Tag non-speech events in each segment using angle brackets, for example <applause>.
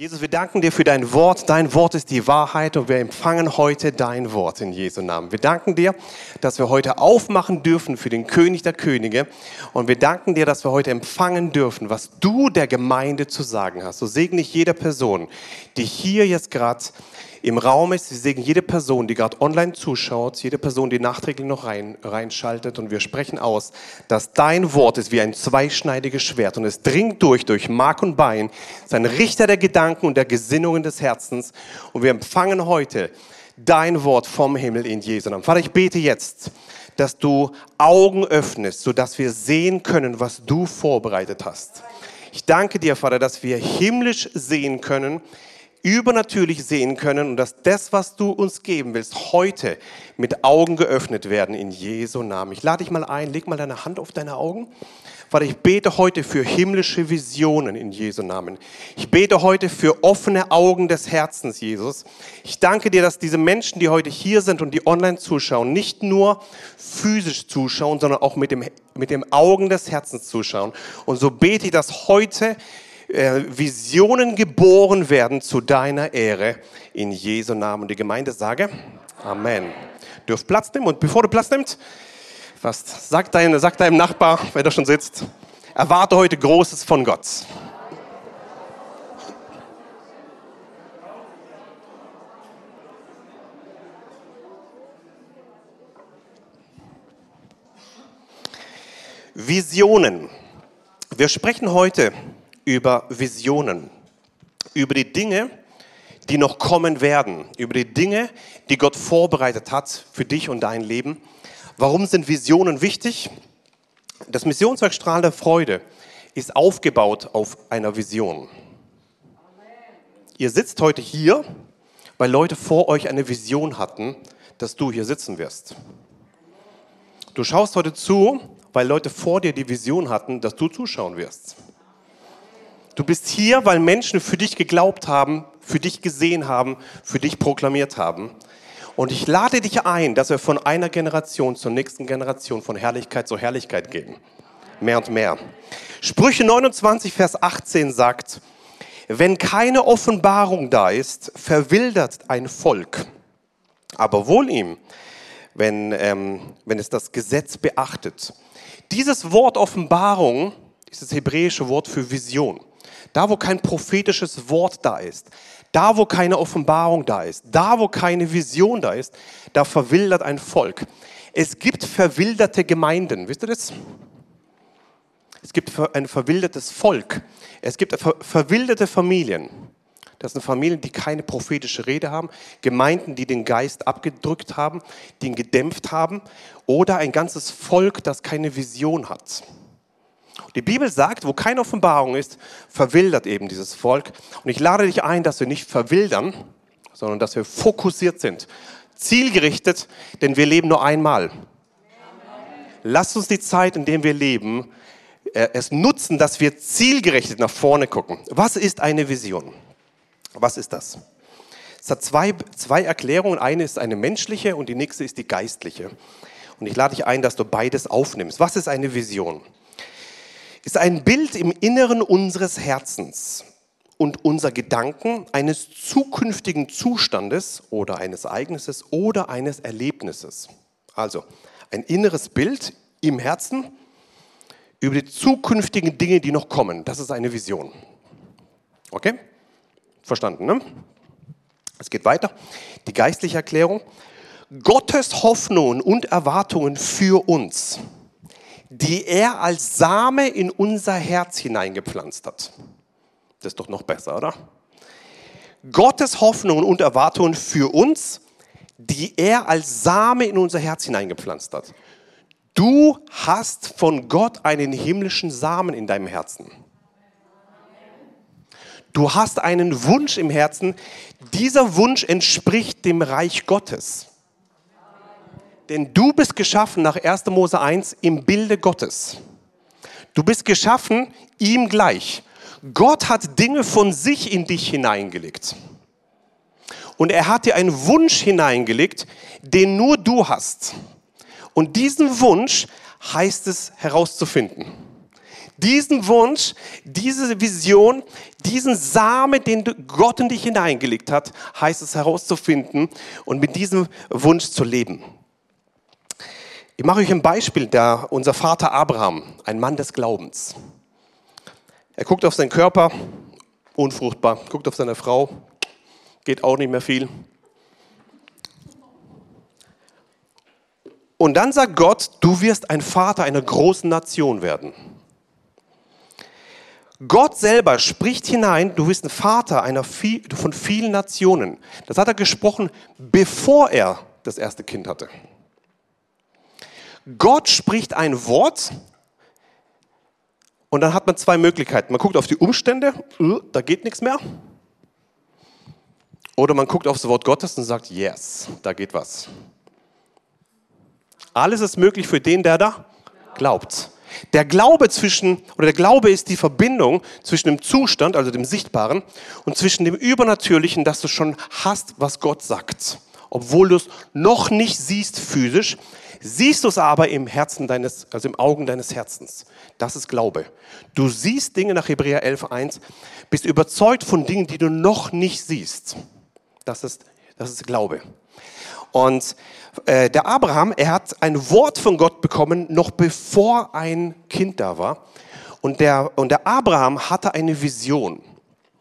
Jesus, wir danken dir für dein Wort. Dein Wort ist die Wahrheit und wir empfangen heute dein Wort in Jesu Namen. Wir danken dir, dass wir heute aufmachen dürfen für den König der Könige und wir danken dir, dass wir heute empfangen dürfen, was du der Gemeinde zu sagen hast. So segne ich jeder Person, die hier jetzt gerade im Raum ist. Wir segnen jede Person, die gerade online zuschaut, jede Person, die nachträglich noch rein, reinschaltet. Und wir sprechen aus, dass dein Wort ist wie ein zweischneidiges Schwert und es dringt durch, durch Mark und Bein, ist ein Richter der Gedanken und der Gesinnungen des Herzens. Und wir empfangen heute dein Wort vom Himmel in Jesu Namen. Vater, ich bete jetzt, dass du Augen öffnest, sodass wir sehen können, was du vorbereitet hast. Ich danke dir, Vater, dass wir himmlisch sehen können, übernatürlich sehen können und dass das, was du uns geben willst, heute mit Augen geöffnet werden in Jesu Namen. Ich lade dich mal ein, leg mal deine Hand auf deine Augen. Vater, ich bete heute für himmlische Visionen in Jesu Namen. Ich bete heute für offene Augen des Herzens, Jesus. Ich danke dir, dass diese Menschen, die heute hier sind und die online zuschauen, nicht nur physisch zuschauen, sondern auch mit dem, mit dem Augen des Herzens zuschauen. Und so bete ich, dass heute äh, Visionen geboren werden zu deiner Ehre. In Jesu Namen. Und die Gemeinde sage Amen. Dürft Platz nehmen. Und bevor du Platz nimmst, was sagt, dein, sagt deinem Nachbar, wer da schon sitzt, erwarte heute Großes von Gott. Visionen. Wir sprechen heute über Visionen, über die Dinge, die noch kommen werden, über die Dinge, die Gott vorbereitet hat für dich und dein Leben. Warum sind Visionen wichtig? Das Missionswerk Strahl der Freude ist aufgebaut auf einer Vision. Ihr sitzt heute hier, weil Leute vor euch eine Vision hatten, dass du hier sitzen wirst. Du schaust heute zu, weil Leute vor dir die Vision hatten, dass du zuschauen wirst. Du bist hier, weil Menschen für dich geglaubt haben, für dich gesehen haben, für dich proklamiert haben. Und ich lade dich ein, dass wir von einer Generation zur nächsten Generation von Herrlichkeit zu Herrlichkeit gehen. Mehr und mehr. Sprüche 29, Vers 18 sagt, wenn keine Offenbarung da ist, verwildert ein Volk. Aber wohl ihm, wenn, ähm, wenn es das Gesetz beachtet. Dieses Wort Offenbarung ist das hebräische Wort für Vision. Da, wo kein prophetisches Wort da ist, da, wo keine Offenbarung da ist, da, wo keine Vision da ist, da verwildert ein Volk. Es gibt verwilderte Gemeinden, wisst ihr das? Es gibt ein verwildertes Volk. Es gibt verwilderte Familien. Das sind Familien, die keine prophetische Rede haben, Gemeinden, die den Geist abgedrückt haben, die ihn gedämpft haben, oder ein ganzes Volk, das keine Vision hat. Die Bibel sagt, wo keine Offenbarung ist, verwildert eben dieses Volk. Und ich lade dich ein, dass wir nicht verwildern, sondern dass wir fokussiert sind, zielgerichtet, denn wir leben nur einmal. Lasst uns die Zeit, in der wir leben, äh, es nutzen, dass wir zielgerichtet nach vorne gucken. Was ist eine Vision? Was ist das? Es hat zwei, zwei Erklärungen. Eine ist eine menschliche und die nächste ist die geistliche. Und ich lade dich ein, dass du beides aufnimmst. Was ist eine Vision? Ist ein Bild im Inneren unseres Herzens und unser Gedanken eines zukünftigen Zustandes oder eines Ereignisses oder eines Erlebnisses. Also ein inneres Bild im Herzen über die zukünftigen Dinge, die noch kommen. Das ist eine Vision. Okay? Verstanden, ne? Es geht weiter. Die geistliche Erklärung. Gottes Hoffnungen und Erwartungen für uns die er als Same in unser Herz hineingepflanzt hat. Das ist doch noch besser, oder? Gottes Hoffnungen und Erwartungen für uns, die er als Same in unser Herz hineingepflanzt hat. Du hast von Gott einen himmlischen Samen in deinem Herzen. Du hast einen Wunsch im Herzen. Dieser Wunsch entspricht dem Reich Gottes. Denn du bist geschaffen nach 1. Mose 1 im Bilde Gottes. Du bist geschaffen ihm gleich. Gott hat Dinge von sich in dich hineingelegt. Und er hat dir einen Wunsch hineingelegt, den nur du hast. Und diesen Wunsch heißt es herauszufinden. Diesen Wunsch, diese Vision, diesen Samen, den Gott in dich hineingelegt hat, heißt es herauszufinden und mit diesem Wunsch zu leben. Ich mache euch ein Beispiel, da unser Vater Abraham, ein Mann des Glaubens. Er guckt auf seinen Körper, unfruchtbar, guckt auf seine Frau, geht auch nicht mehr viel. Und dann sagt Gott, du wirst ein Vater einer großen Nation werden. Gott selber spricht hinein, du wirst ein Vater einer von vielen Nationen. Das hat er gesprochen, bevor er das erste Kind hatte. Gott spricht ein Wort und dann hat man zwei Möglichkeiten. Man guckt auf die Umstände, äh, da geht nichts mehr. Oder man guckt auf das Wort Gottes und sagt, yes, da geht was. Alles ist möglich für den, der da glaubt. Der Glaube zwischen, oder der Glaube ist die Verbindung zwischen dem Zustand, also dem Sichtbaren, und zwischen dem Übernatürlichen, das du schon hast, was Gott sagt. Obwohl du es noch nicht siehst physisch, siehst du es aber im Herzen deines, also im Augen deines Herzens. Das ist Glaube. Du siehst Dinge nach Hebräer 11.1, bist überzeugt von Dingen, die du noch nicht siehst. Das ist, das ist Glaube. Und äh, der Abraham, er hat ein Wort von Gott bekommen, noch bevor ein Kind da war. Und der, und der Abraham hatte eine Vision.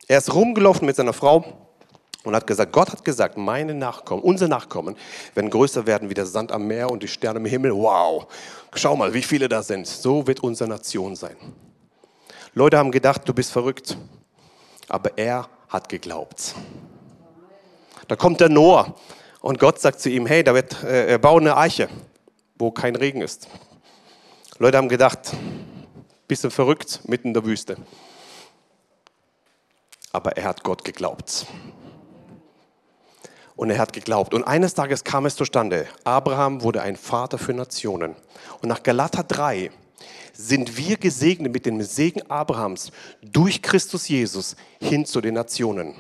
Er ist rumgelaufen mit seiner Frau und hat gesagt, Gott hat gesagt, meine Nachkommen, unsere Nachkommen werden größer werden wie der Sand am Meer und die Sterne im Himmel. Wow, schau mal, wie viele da sind. So wird unsere Nation sein. Leute haben gedacht, du bist verrückt. Aber er hat geglaubt. Da kommt der Noah und Gott sagt zu ihm, hey, da wird, äh, bau eine Eiche, wo kein Regen ist. Leute haben gedacht, bisschen verrückt mitten in der Wüste. Aber er hat Gott geglaubt. Und er hat geglaubt. Und eines Tages kam es zustande. Abraham wurde ein Vater für Nationen. Und nach Galater 3 sind wir gesegnet mit dem Segen Abrahams durch Christus Jesus hin zu den Nationen.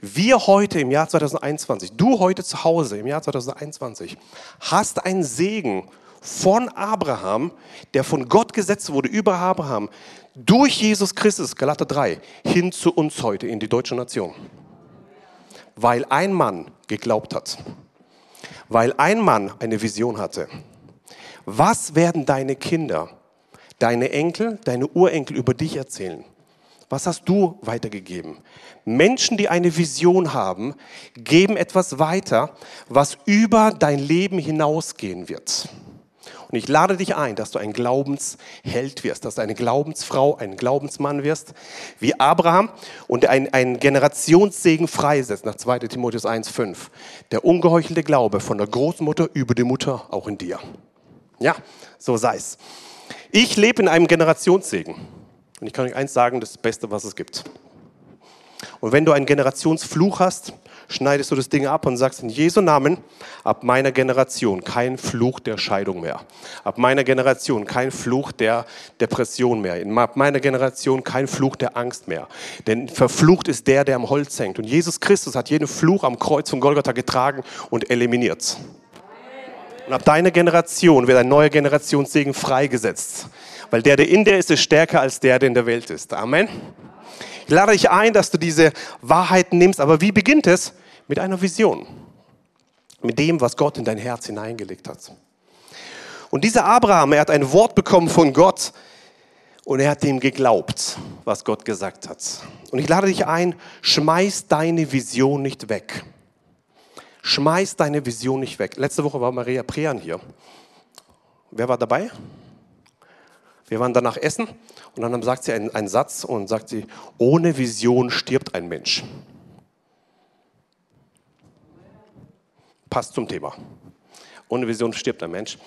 Wir heute im Jahr 2021, du heute zu Hause im Jahr 2021, hast einen Segen von Abraham, der von Gott gesetzt wurde über Abraham, durch Jesus Christus, Galater 3, hin zu uns heute in die deutsche Nation weil ein Mann geglaubt hat, weil ein Mann eine Vision hatte. Was werden deine Kinder, deine Enkel, deine Urenkel über dich erzählen? Was hast du weitergegeben? Menschen, die eine Vision haben, geben etwas weiter, was über dein Leben hinausgehen wird. Und ich lade dich ein, dass du ein Glaubensheld wirst, dass du eine Glaubensfrau, ein Glaubensmann wirst, wie Abraham und ein, ein Generationssegen freisetzt, nach 2 Timotheus 1,5. Der ungeheuchelte Glaube von der Großmutter über die Mutter auch in dir. Ja, so sei es. Ich lebe in einem Generationssegen. Und ich kann euch eins sagen, das Beste, was es gibt. Und wenn du einen Generationsfluch hast, schneidest du das Ding ab und sagst in Jesu Namen, ab meiner Generation kein Fluch der Scheidung mehr. Ab meiner Generation kein Fluch der Depression mehr. Ab meiner Generation kein Fluch der Angst mehr. Denn verflucht ist der, der am Holz hängt. Und Jesus Christus hat jeden Fluch am Kreuz von Golgatha getragen und eliminiert. Und ab deiner Generation wird ein neuer Generationssegen freigesetzt. Weil der, der in dir ist, ist stärker als der, der in der Welt ist. Amen. Ich lade dich ein, dass du diese Wahrheiten nimmst. Aber wie beginnt es? Mit einer Vision. Mit dem, was Gott in dein Herz hineingelegt hat. Und dieser Abraham, er hat ein Wort bekommen von Gott und er hat dem geglaubt, was Gott gesagt hat. Und ich lade dich ein, schmeiß deine Vision nicht weg. Schmeiß deine Vision nicht weg. Letzte Woche war Maria Prean hier. Wer war dabei? Wir waren danach essen und dann sagt sie einen, einen Satz und sagt sie, ohne Vision stirbt ein Mensch. Passt zum Thema. Ohne Vision stirbt ein Mensch.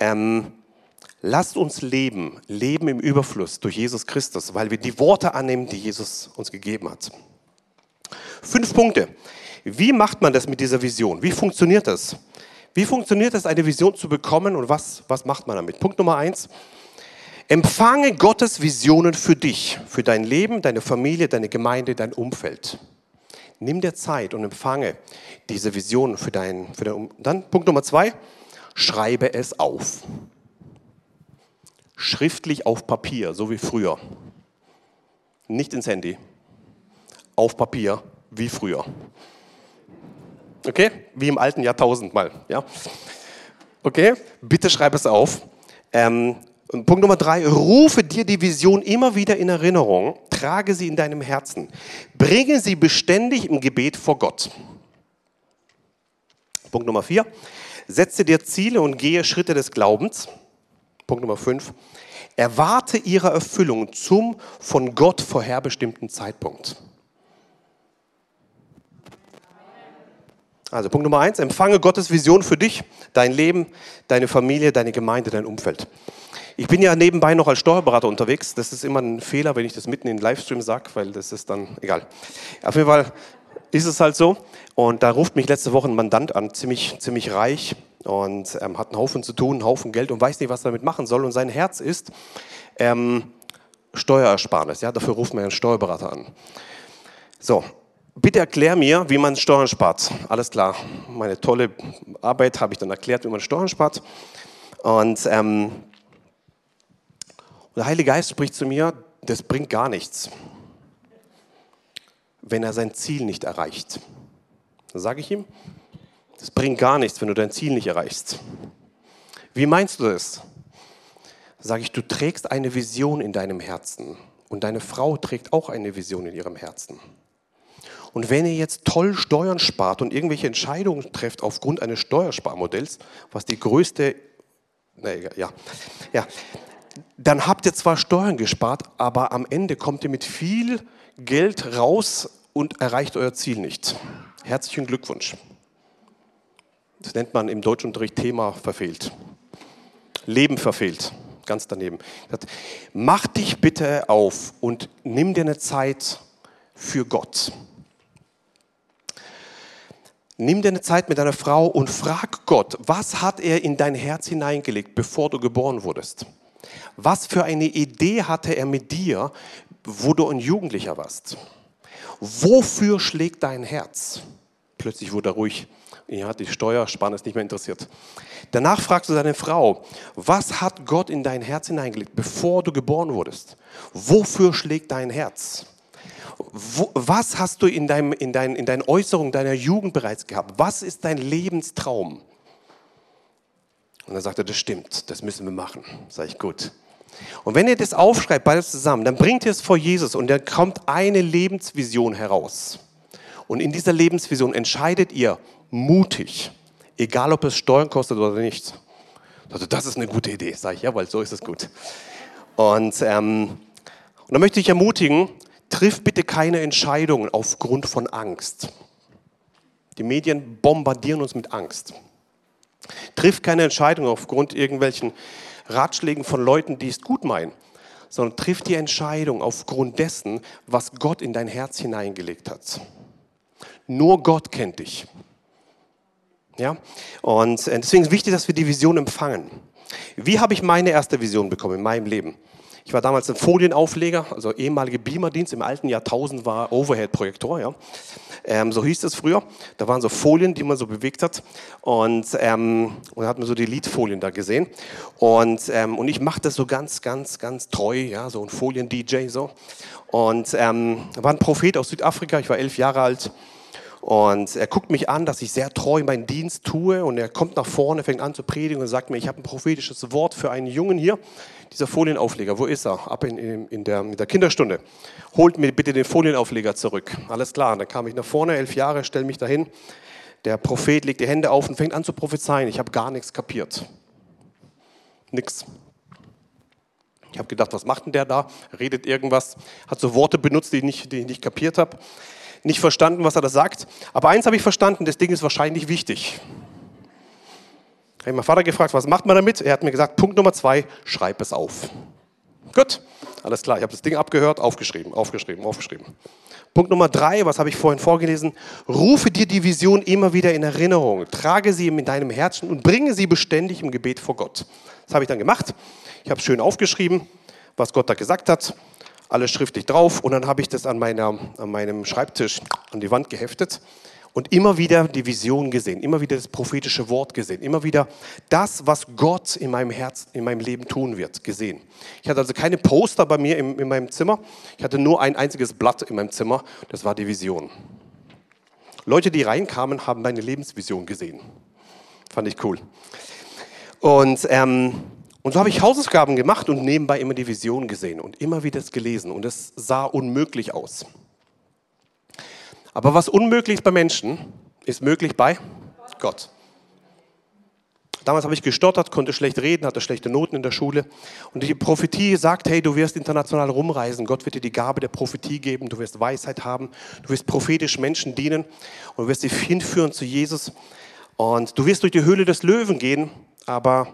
Ähm, lasst uns leben, leben im Überfluss durch Jesus Christus, weil wir die Worte annehmen, die Jesus uns gegeben hat. Fünf Punkte. Wie macht man das mit dieser Vision? Wie funktioniert das? Wie funktioniert es, eine Vision zu bekommen und was, was macht man damit? Punkt Nummer eins. Empfange Gottes Visionen für dich, für dein Leben, deine Familie, deine Gemeinde, dein Umfeld. Nimm dir Zeit und empfange diese Visionen für dein, für dein Dann Punkt Nummer zwei, schreibe es auf. schriftlich auf Papier, so wie früher. Nicht ins Handy. Auf Papier, wie früher. Okay? Wie im alten Jahrtausend mal. Ja? Okay? Bitte schreib es auf. Ähm, Punkt Nummer drei, rufe dir die Vision immer wieder in Erinnerung, trage sie in deinem Herzen, bringe sie beständig im Gebet vor Gott. Punkt Nummer vier, setze dir Ziele und gehe Schritte des Glaubens. Punkt Nummer fünf, erwarte ihre Erfüllung zum von Gott vorherbestimmten Zeitpunkt. Also Punkt Nummer eins, empfange Gottes Vision für dich, dein Leben, deine Familie, deine Gemeinde, dein Umfeld. Ich bin ja nebenbei noch als Steuerberater unterwegs. Das ist immer ein Fehler, wenn ich das mitten in den Livestream sage, weil das ist dann egal. Auf jeden Fall ist es halt so. Und da ruft mich letzte Woche ein Mandant an, ziemlich, ziemlich reich und ähm, hat einen Haufen zu tun, einen Haufen Geld und weiß nicht, was er damit machen soll. Und sein Herz ist ähm, Steuerersparnis. Ja, dafür ruft man einen Steuerberater an. So, bitte erklär mir, wie man Steuern spart. Alles klar, meine tolle Arbeit habe ich dann erklärt, wie man Steuern spart. Und ähm, und der Heilige Geist spricht zu mir, das bringt gar nichts, wenn er sein Ziel nicht erreicht. Dann sage ich ihm, das bringt gar nichts, wenn du dein Ziel nicht erreichst. Wie meinst du das? Sage ich, du trägst eine Vision in deinem Herzen und deine Frau trägt auch eine Vision in ihrem Herzen. Und wenn ihr jetzt toll Steuern spart und irgendwelche Entscheidungen trefft aufgrund eines Steuersparmodells, was die größte, na egal, ja, ja, dann habt ihr zwar Steuern gespart, aber am Ende kommt ihr mit viel Geld raus und erreicht euer Ziel nicht. Herzlichen Glückwunsch. Das nennt man im Deutschunterricht Thema verfehlt. Leben verfehlt. Ganz daneben. Mach dich bitte auf und nimm dir eine Zeit für Gott. Nimm dir eine Zeit mit deiner Frau und frag Gott, was hat er in dein Herz hineingelegt, bevor du geboren wurdest? Was für eine Idee hatte er mit dir, wo du ein Jugendlicher warst? Wofür schlägt dein Herz? Plötzlich wurde er ruhig. Ja, die Steuerspanne ist nicht mehr interessiert. Danach fragst du deine Frau, was hat Gott in dein Herz hineingelegt, bevor du geboren wurdest? Wofür schlägt dein Herz? Wo, was hast du in, deinem, in, dein, in deinen Äußerungen deiner Jugend bereits gehabt? Was ist dein Lebenstraum? Und dann sagt er, das stimmt, das müssen wir machen. Sag ich, gut. Und wenn ihr das aufschreibt, beides zusammen, dann bringt ihr es vor Jesus und dann kommt eine Lebensvision heraus. Und in dieser Lebensvision entscheidet ihr mutig, egal ob es Steuern kostet oder nicht. Also das ist eine gute Idee, sage ich, ja, weil so ist es gut. Und, ähm, und dann möchte ich ermutigen, triff bitte keine Entscheidungen aufgrund von Angst. Die Medien bombardieren uns mit Angst. Triff keine Entscheidung aufgrund irgendwelchen Ratschlägen von Leuten, die es gut meinen, sondern triff die Entscheidung aufgrund dessen, was Gott in dein Herz hineingelegt hat. Nur Gott kennt dich. Ja? Und äh, deswegen ist es wichtig, dass wir die Vision empfangen. Wie habe ich meine erste Vision bekommen in meinem Leben? Ich war damals ein Folienaufleger, also ehemalige Beamerdienst. Im alten Jahrtausend war Overhead-Projektor, ja. Ähm, so hieß es früher. Da waren so Folien, die man so bewegt hat. Und, ähm, und da hat man so die Liedfolien da gesehen. Und, ähm, und ich mache das so ganz, ganz, ganz treu, ja, so ein Folien-DJ so. Und ähm, war ein Prophet aus Südafrika. Ich war elf Jahre alt. Und er guckt mich an, dass ich sehr treu meinen Dienst tue. Und er kommt nach vorne, fängt an zu predigen und sagt mir, ich habe ein prophetisches Wort für einen Jungen hier. Dieser Folienaufleger, wo ist er? Ab in, in, in, der, in der Kinderstunde. Holt mir bitte den Folienaufleger zurück. Alles klar. Und dann kam ich nach vorne, elf Jahre, stelle mich dahin. Der Prophet legt die Hände auf und fängt an zu prophezeien. Ich habe gar nichts kapiert. Nix. Ich habe gedacht, was macht denn der da? redet irgendwas, hat so Worte benutzt, die ich nicht, die ich nicht kapiert habe nicht verstanden, was er da sagt. Aber eins habe ich verstanden, das Ding ist wahrscheinlich wichtig. Ich habe meinen Vater gefragt, was macht man damit? Er hat mir gesagt, Punkt Nummer zwei, schreib es auf. Gut, alles klar. Ich habe das Ding abgehört, aufgeschrieben, aufgeschrieben, aufgeschrieben. Punkt Nummer drei, was habe ich vorhin vorgelesen? Rufe dir die Vision immer wieder in Erinnerung, trage sie in deinem Herzen und bringe sie beständig im Gebet vor Gott. Das habe ich dann gemacht. Ich habe schön aufgeschrieben, was Gott da gesagt hat alles schriftlich drauf und dann habe ich das an, meiner, an meinem Schreibtisch an die Wand geheftet und immer wieder die Vision gesehen, immer wieder das prophetische Wort gesehen, immer wieder das, was Gott in meinem Herz, in meinem Leben tun wird, gesehen. Ich hatte also keine Poster bei mir in, in meinem Zimmer, ich hatte nur ein einziges Blatt in meinem Zimmer, das war die Vision. Leute, die reinkamen, haben meine Lebensvision gesehen. Fand ich cool. Und, ähm, und so habe ich Hausaufgaben gemacht und nebenbei immer die Vision gesehen und immer wieder das gelesen. Und es sah unmöglich aus. Aber was unmöglich ist bei Menschen, ist möglich bei Gott. Damals habe ich gestottert, konnte schlecht reden, hatte schlechte Noten in der Schule. Und die Prophetie sagt, hey, du wirst international rumreisen. Gott wird dir die Gabe der Prophetie geben. Du wirst Weisheit haben. Du wirst prophetisch Menschen dienen. Und du wirst sie hinführen zu Jesus. Und du wirst durch die Höhle des Löwen gehen, aber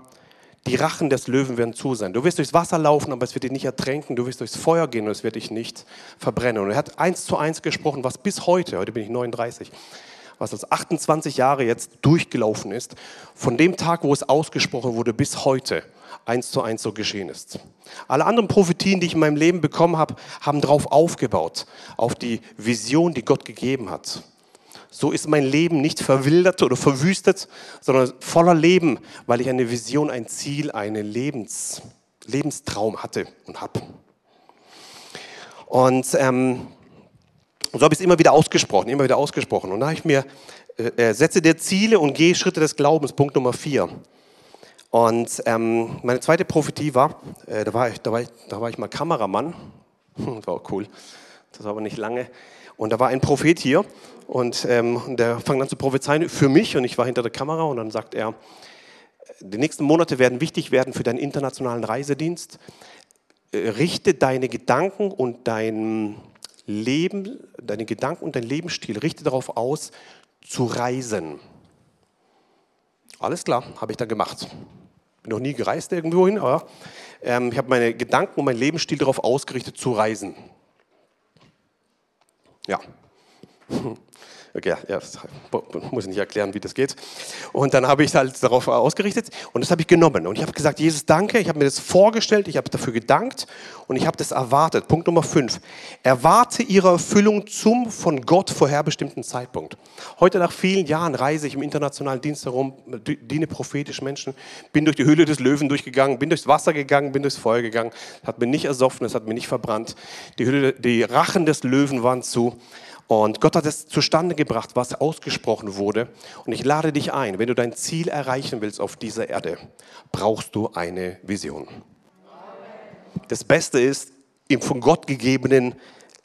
die Rachen des Löwen werden zu sein. Du wirst durchs Wasser laufen, aber es wird dich nicht ertränken. Du wirst durchs Feuer gehen und es wird dich nicht verbrennen. Und er hat eins zu eins gesprochen, was bis heute, heute bin ich 39, was als 28 Jahre jetzt durchgelaufen ist, von dem Tag, wo es ausgesprochen wurde, bis heute eins zu eins so geschehen ist. Alle anderen Prophetien, die ich in meinem Leben bekommen habe, haben darauf aufgebaut, auf die Vision, die Gott gegeben hat so ist mein Leben nicht verwildert oder verwüstet, sondern voller Leben, weil ich eine Vision, ein Ziel, einen Lebens, Lebenstraum hatte und habe. Und ähm, so habe ich es immer wieder ausgesprochen, immer wieder ausgesprochen. Und da habe ich mir, äh, äh, setze dir Ziele und gehe Schritte des Glaubens, Punkt Nummer vier. Und ähm, meine zweite Prophetie war, äh, da, war ich, da, war ich, da war ich mal Kameramann, das war auch cool, das war aber nicht lange. Und da war ein Prophet hier und, ähm, der fängt an zu prophezeien für mich und ich war hinter der Kamera und dann sagt er, die nächsten Monate werden wichtig werden für deinen internationalen Reisedienst. Äh, richte deine Gedanken und dein Leben, deine Gedanken und dein Lebensstil, richte darauf aus, zu reisen. Alles klar, habe ich dann gemacht. Bin noch nie gereist irgendwo hin, aber ähm, ich habe meine Gedanken und mein Lebensstil darauf ausgerichtet, zu reisen. Ja. <laughs> Okay, ja, muss ich nicht erklären, wie das geht. Und dann habe ich halt darauf ausgerichtet und das habe ich genommen. Und ich habe gesagt, Jesus, danke, ich habe mir das vorgestellt, ich habe dafür gedankt und ich habe das erwartet. Punkt Nummer 5. Erwarte ihre Erfüllung zum von Gott vorherbestimmten Zeitpunkt. Heute nach vielen Jahren reise ich im internationalen Dienst herum, diene prophetisch Menschen, bin durch die Höhle des Löwen durchgegangen, bin durchs Wasser gegangen, bin durchs Feuer gegangen. Es hat mir nicht ersoffen, es hat mir nicht verbrannt. Die, Höhle, die Rachen des Löwen waren zu. Und Gott hat es zustande gebracht, was ausgesprochen wurde. Und ich lade dich ein, wenn du dein Ziel erreichen willst auf dieser Erde, brauchst du eine Vision. Das Beste ist, im von Gott gegebenen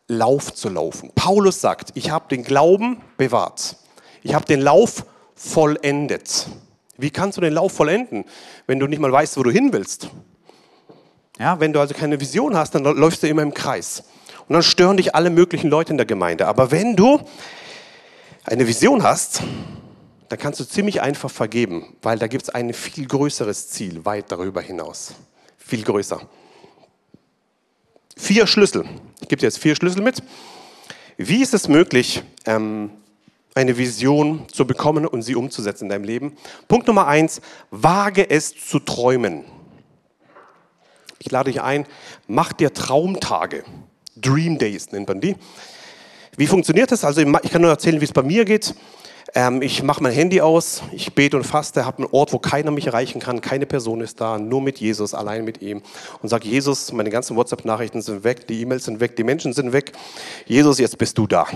Lauf zu laufen. Paulus sagt, ich habe den Glauben bewahrt. Ich habe den Lauf vollendet. Wie kannst du den Lauf vollenden, wenn du nicht mal weißt, wo du hin willst? Ja, wenn du also keine Vision hast, dann läufst du immer im Kreis. Und dann stören dich alle möglichen Leute in der Gemeinde. Aber wenn du eine Vision hast, dann kannst du ziemlich einfach vergeben, weil da gibt es ein viel größeres Ziel weit darüber hinaus. Viel größer. Vier Schlüssel. Ich gebe dir jetzt vier Schlüssel mit. Wie ist es möglich, ähm, eine Vision zu bekommen und sie umzusetzen in deinem Leben? Punkt Nummer eins, wage es zu träumen. Ich lade dich ein, mach dir Traumtage. Dream Days nennt man die. Wie funktioniert das? Also ich kann nur erzählen, wie es bei mir geht. Ähm, ich mache mein Handy aus, ich bete und faste, habe einen Ort, wo keiner mich erreichen kann, keine Person ist da, nur mit Jesus, allein mit ihm. Und sage, Jesus, meine ganzen WhatsApp-Nachrichten sind weg, die E-Mails sind weg, die Menschen sind weg. Jesus, jetzt bist du da.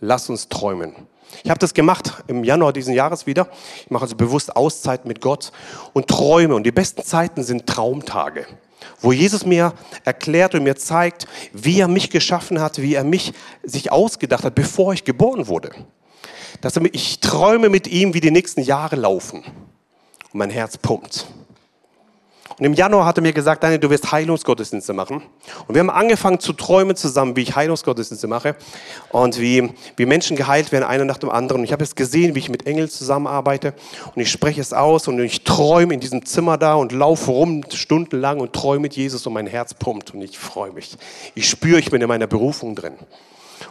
Lass uns träumen. Ich habe das gemacht im Januar diesen Jahres wieder. Ich mache also bewusst Auszeit mit Gott und träume. Und die besten Zeiten sind Traumtage wo Jesus mir erklärt und mir zeigt, wie er mich geschaffen hat, wie er mich sich ausgedacht hat, bevor ich geboren wurde. Dass ich träume mit ihm, wie die nächsten Jahre laufen. Und mein Herz pumpt. Und im Januar hat er mir gesagt, Daniel, du wirst Heilungsgottesdienste machen. Und wir haben angefangen zu träumen zusammen, wie ich Heilungsgottesdienste mache und wie, wie Menschen geheilt werden, einer nach dem anderen. Und ich habe es gesehen, wie ich mit Engeln zusammenarbeite und ich spreche es aus und ich träume in diesem Zimmer da und laufe rum stundenlang und träume mit Jesus und mein Herz pumpt und ich freue mich. Ich spüre, ich bin in meiner Berufung drin.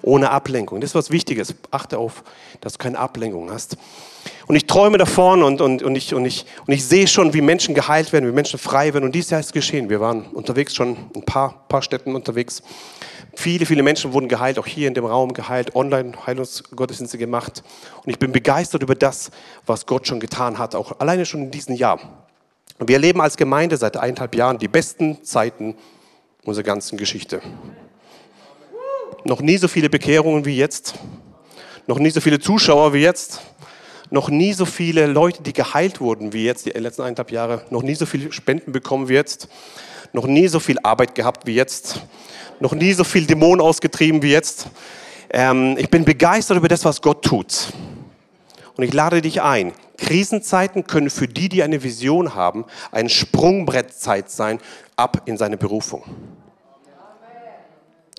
ohne Ablenkung. Das ist was Wichtiges. Achte auf, dass du keine Ablenkung hast. Und ich träume davon und, und, und, ich, und, ich, und ich sehe schon, wie Menschen geheilt werden, wie Menschen frei werden. Und dies Jahr ist geschehen. Wir waren unterwegs schon ein paar, paar Städten unterwegs. Viele, viele Menschen wurden geheilt, auch hier in dem Raum geheilt, online Heilungsgottesdienste gemacht. Und ich bin begeistert über das, was Gott schon getan hat, auch alleine schon in diesem Jahr. Wir erleben als Gemeinde seit eineinhalb Jahren die besten Zeiten unserer ganzen Geschichte. Noch nie so viele Bekehrungen wie jetzt. Noch nie so viele Zuschauer wie jetzt. Noch nie so viele Leute, die geheilt wurden wie jetzt, die letzten eineinhalb Jahre. Noch nie so viele Spenden bekommen wie jetzt. Noch nie so viel Arbeit gehabt wie jetzt noch nie so viel Dämonen ausgetrieben wie jetzt. Ähm, ich bin begeistert über das, was Gott tut. Und ich lade dich ein. Krisenzeiten können für die, die eine Vision haben, ein Sprungbrettzeit sein, ab in seine Berufung.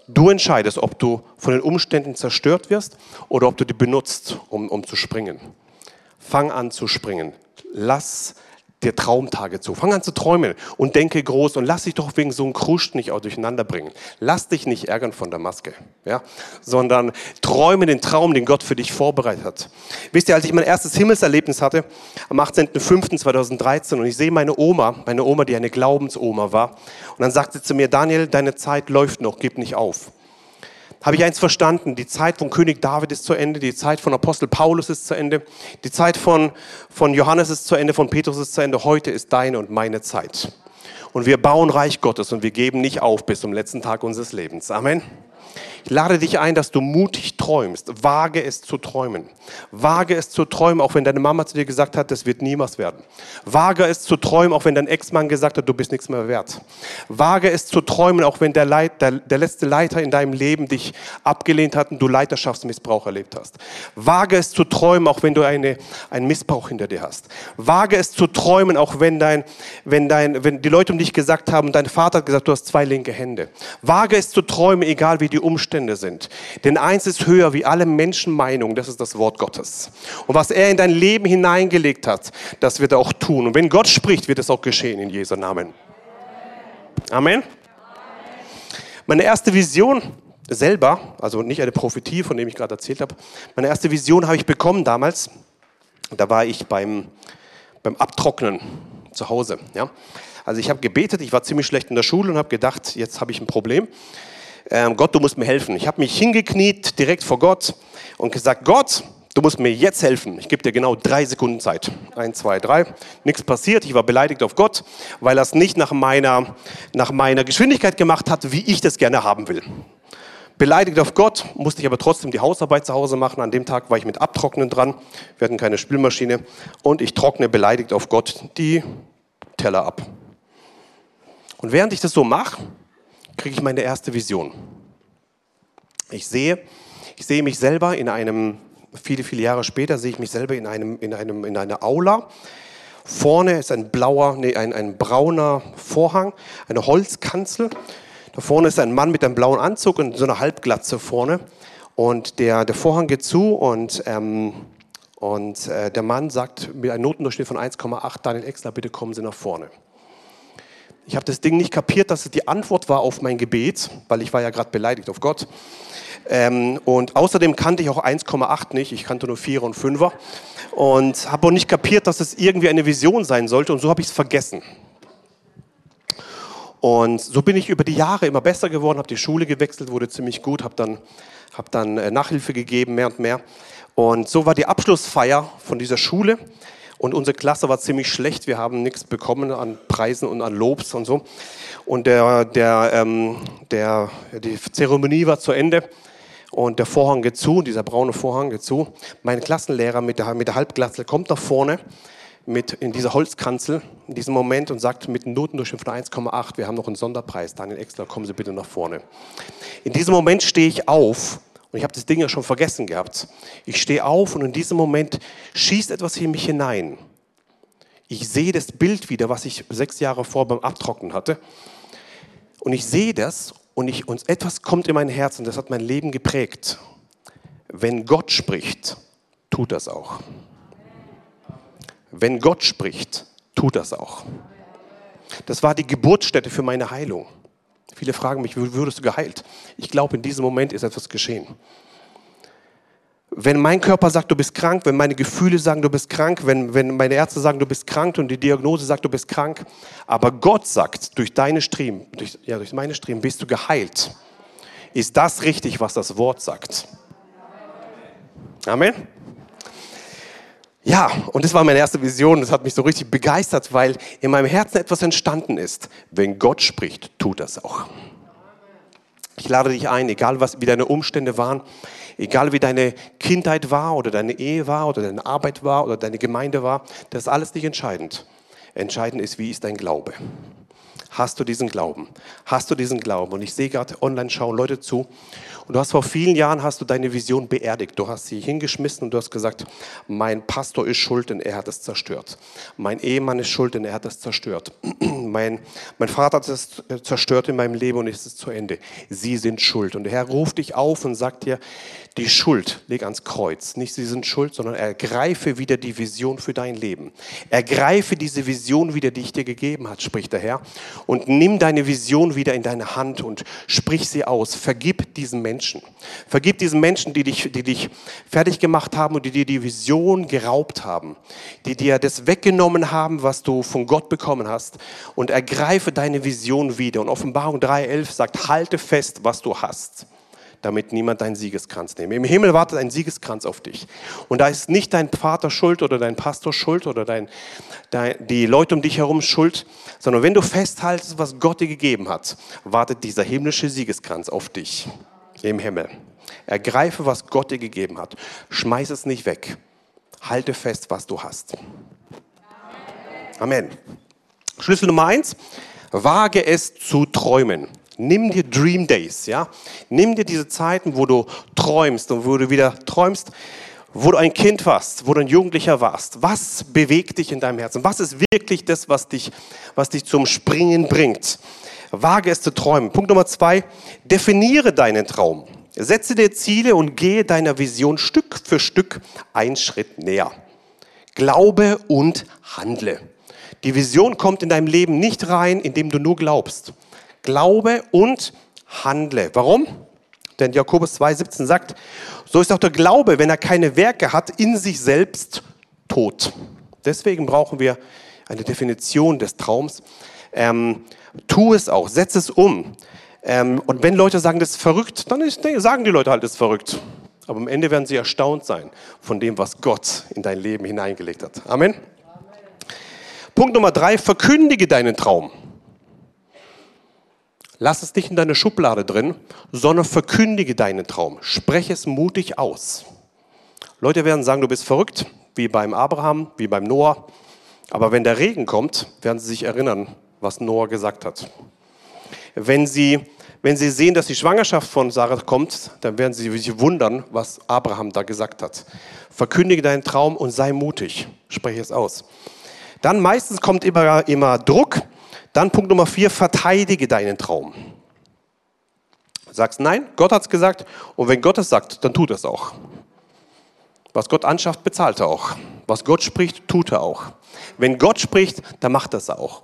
Du entscheidest, ob du von den Umständen zerstört wirst oder ob du die benutzt, um, um zu springen. Fang an zu springen. Lass dir Traumtage zu. Fang an zu träumen und denke groß und lass dich doch wegen so einem Kruscht nicht auch durcheinander bringen. Lass dich nicht ärgern von der Maske, ja? sondern träume den Traum, den Gott für dich vorbereitet hat. Wisst ihr, als ich mein erstes Himmelserlebnis hatte, am 18.05.2013 und ich sehe meine Oma, meine Oma, die eine Glaubensoma war, und dann sagt sie zu mir, Daniel, deine Zeit läuft noch, gib nicht auf habe ich eins verstanden. Die Zeit von König David ist zu Ende, die Zeit von Apostel Paulus ist zu Ende, die Zeit von, von Johannes ist zu Ende, von Petrus ist zu Ende. Heute ist deine und meine Zeit. Und wir bauen Reich Gottes und wir geben nicht auf bis zum letzten Tag unseres Lebens. Amen. Ich lade dich ein, dass du mutig träumst. Wage es zu träumen. Wage es zu träumen, auch wenn deine Mama zu dir gesagt hat, das wird niemals werden. Wage es zu träumen, auch wenn dein Ex-Mann gesagt hat, du bist nichts mehr wert. Wage es zu träumen, auch wenn der, Leit, der, der letzte Leiter in deinem Leben dich abgelehnt hat und du Leiterschaftsmissbrauch erlebt hast. Wage es zu träumen, auch wenn du eine, einen Missbrauch hinter dir hast. Wage es zu träumen, auch wenn, dein, wenn, dein, wenn die Leute um dich gesagt haben, dein Vater hat gesagt, du hast zwei linke Hände. Wage es zu träumen, egal wie die Umstände sind. Denn eins ist höher wie alle Menschenmeinungen, das ist das Wort Gottes. Und was er in dein Leben hineingelegt hat, das wird er auch tun. Und wenn Gott spricht, wird es auch geschehen in Jesu Namen. Amen. Meine erste Vision selber, also nicht eine Prophetie, von dem ich gerade erzählt habe, meine erste Vision habe ich bekommen damals. Da war ich beim, beim Abtrocknen zu Hause. Ja. Also ich habe gebetet, ich war ziemlich schlecht in der Schule und habe gedacht, jetzt habe ich ein Problem ähm, Gott, du musst mir helfen. Ich habe mich hingekniet direkt vor Gott und gesagt, Gott, du musst mir jetzt helfen. Ich gebe dir genau drei Sekunden Zeit. Eins, zwei, drei. Nichts passiert. Ich war beleidigt auf Gott, weil er es nicht nach meiner, nach meiner Geschwindigkeit gemacht hat, wie ich das gerne haben will. Beleidigt auf Gott, musste ich aber trotzdem die Hausarbeit zu Hause machen. An dem Tag war ich mit Abtrocknen dran. Wir hatten keine Spülmaschine. Und ich trockne beleidigt auf Gott die Teller ab. Und während ich das so mache, kriege ich meine erste Vision. Ich sehe, ich sehe mich selber in einem, viele, viele Jahre später sehe ich mich selber in, einem, in, einem, in einer Aula. Vorne ist ein blauer, nee, ein, ein brauner Vorhang, eine Holzkanzel. Da vorne ist ein Mann mit einem blauen Anzug und so einer Halbglatze vorne. Und der, der Vorhang geht zu und, ähm, und äh, der Mann sagt mit einem Notendurchschnitt von 1,8, Daniel Exler, bitte kommen Sie nach vorne. Ich habe das Ding nicht kapiert, dass es die Antwort war auf mein Gebet, weil ich war ja gerade beleidigt auf Gott. Ähm, und außerdem kannte ich auch 1,8 nicht, ich kannte nur 4 und 5er. Und habe auch nicht kapiert, dass es irgendwie eine Vision sein sollte und so habe ich es vergessen. Und so bin ich über die Jahre immer besser geworden, habe die Schule gewechselt, wurde ziemlich gut, habe dann, hab dann äh, Nachhilfe gegeben, mehr und mehr. Und so war die Abschlussfeier von dieser Schule. Und unsere Klasse war ziemlich schlecht. Wir haben nichts bekommen an Preisen und an Lobs und so. Und der, der, ähm, der, die Zeremonie war zu Ende. Und der Vorhang geht zu, dieser braune Vorhang geht zu. Mein Klassenlehrer mit der, mit der Halbglatze kommt nach vorne mit in dieser Holzkanzel in diesem Moment und sagt mit Notendurchschnitt von 1,8, wir haben noch einen Sonderpreis. Daniel Exler, kommen Sie bitte nach vorne. In diesem Moment stehe ich auf und ich habe das Ding ja schon vergessen gehabt. Ich stehe auf und in diesem Moment schießt etwas in mich hinein. Ich sehe das Bild wieder, was ich sechs Jahre vor beim Abtrocknen hatte. Und ich sehe das und, ich, und etwas kommt in mein Herz und das hat mein Leben geprägt. Wenn Gott spricht, tut das auch. Wenn Gott spricht, tut das auch. Das war die Geburtsstätte für meine Heilung Viele fragen mich, würdest du geheilt? Ich glaube, in diesem Moment ist etwas geschehen. Wenn mein Körper sagt, du bist krank, wenn meine Gefühle sagen, du bist krank, wenn, wenn meine Ärzte sagen, du bist krank und die Diagnose sagt, du bist krank, aber Gott sagt, durch deine Striemen, durch, ja, durch meine Striemen bist du geheilt, ist das richtig, was das Wort sagt. Amen. Ja, und das war meine erste Vision. Das hat mich so richtig begeistert, weil in meinem Herzen etwas entstanden ist. Wenn Gott spricht, tut das auch. Ich lade dich ein, egal was, wie deine Umstände waren, egal wie deine Kindheit war oder deine Ehe war oder deine Arbeit war oder deine Gemeinde war, das ist alles nicht entscheidend. Entscheidend ist, wie ist dein Glaube. Hast du diesen Glauben? Hast du diesen Glauben? Und ich sehe gerade online schauen Leute zu und du hast vor vielen Jahren hast du deine Vision beerdigt. Du hast sie hingeschmissen und du hast gesagt, mein Pastor ist schuld, denn er hat es zerstört. Mein Ehemann ist schuld, denn er hat es zerstört. <clears throat> Mein, mein Vater hat es zerstört in meinem Leben und ist es zu Ende. Sie sind schuld. Und der Herr ruft dich auf und sagt dir, die Schuld leg ans Kreuz. Nicht sie sind schuld, sondern ergreife wieder die Vision für dein Leben. Ergreife diese Vision wieder, die ich dir gegeben hat, spricht der Herr. Und nimm deine Vision wieder in deine Hand und sprich sie aus. Vergib diesen Menschen. Vergib diesen Menschen, die dich, die dich fertig gemacht haben und die dir die Vision geraubt haben. Die dir das weggenommen haben, was du von Gott bekommen hast. Und ergreife deine Vision wieder. Und Offenbarung 3.11 sagt, halte fest, was du hast damit niemand deinen Siegeskranz nehme. Im Himmel wartet ein Siegeskranz auf dich. Und da ist nicht dein Vater schuld oder dein Pastor schuld oder dein, dein, die Leute um dich herum schuld, sondern wenn du festhaltest, was Gott dir gegeben hat, wartet dieser himmlische Siegeskranz auf dich im Himmel. Ergreife, was Gott dir gegeben hat. Schmeiß es nicht weg. Halte fest, was du hast. Amen. Schlüssel Nummer eins. Wage es zu träumen. Nimm dir Dream Days, ja. Nimm dir diese Zeiten, wo du träumst und wo du wieder träumst, wo du ein Kind warst, wo du ein Jugendlicher warst. Was bewegt dich in deinem Herzen? Was ist wirklich das, was dich, was dich zum Springen bringt? Wage es zu träumen. Punkt Nummer zwei, definiere deinen Traum. Setze dir Ziele und gehe deiner Vision Stück für Stück einen Schritt näher. Glaube und handle. Die Vision kommt in deinem Leben nicht rein, indem du nur glaubst. Glaube und handle. Warum? Denn Jakobus 2,17 sagt, so ist auch der Glaube, wenn er keine Werke hat, in sich selbst tot. Deswegen brauchen wir eine Definition des Traums. Ähm, tu es auch, setz es um. Ähm, und wenn Leute sagen, das ist verrückt, dann ist, sagen die Leute halt, das ist verrückt. Aber am Ende werden sie erstaunt sein von dem, was Gott in dein Leben hineingelegt hat. Amen. Amen. Punkt Nummer drei, verkündige deinen Traum. Lass es nicht in deine Schublade drin, sondern verkündige deinen Traum. Spreche es mutig aus. Leute werden sagen, du bist verrückt, wie beim Abraham, wie beim Noah. Aber wenn der Regen kommt, werden sie sich erinnern, was Noah gesagt hat. Wenn sie, wenn sie sehen, dass die Schwangerschaft von Sarah kommt, dann werden sie sich wundern, was Abraham da gesagt hat. Verkündige deinen Traum und sei mutig. Spreche es aus. Dann meistens kommt immer, immer Druck dann Punkt Nummer vier, verteidige deinen Traum. Sagst, nein, Gott hat es gesagt und wenn Gott es sagt, dann tut es auch. Was Gott anschafft, bezahlt er auch. Was Gott spricht, tut er auch. Wenn Gott spricht, dann macht er es auch.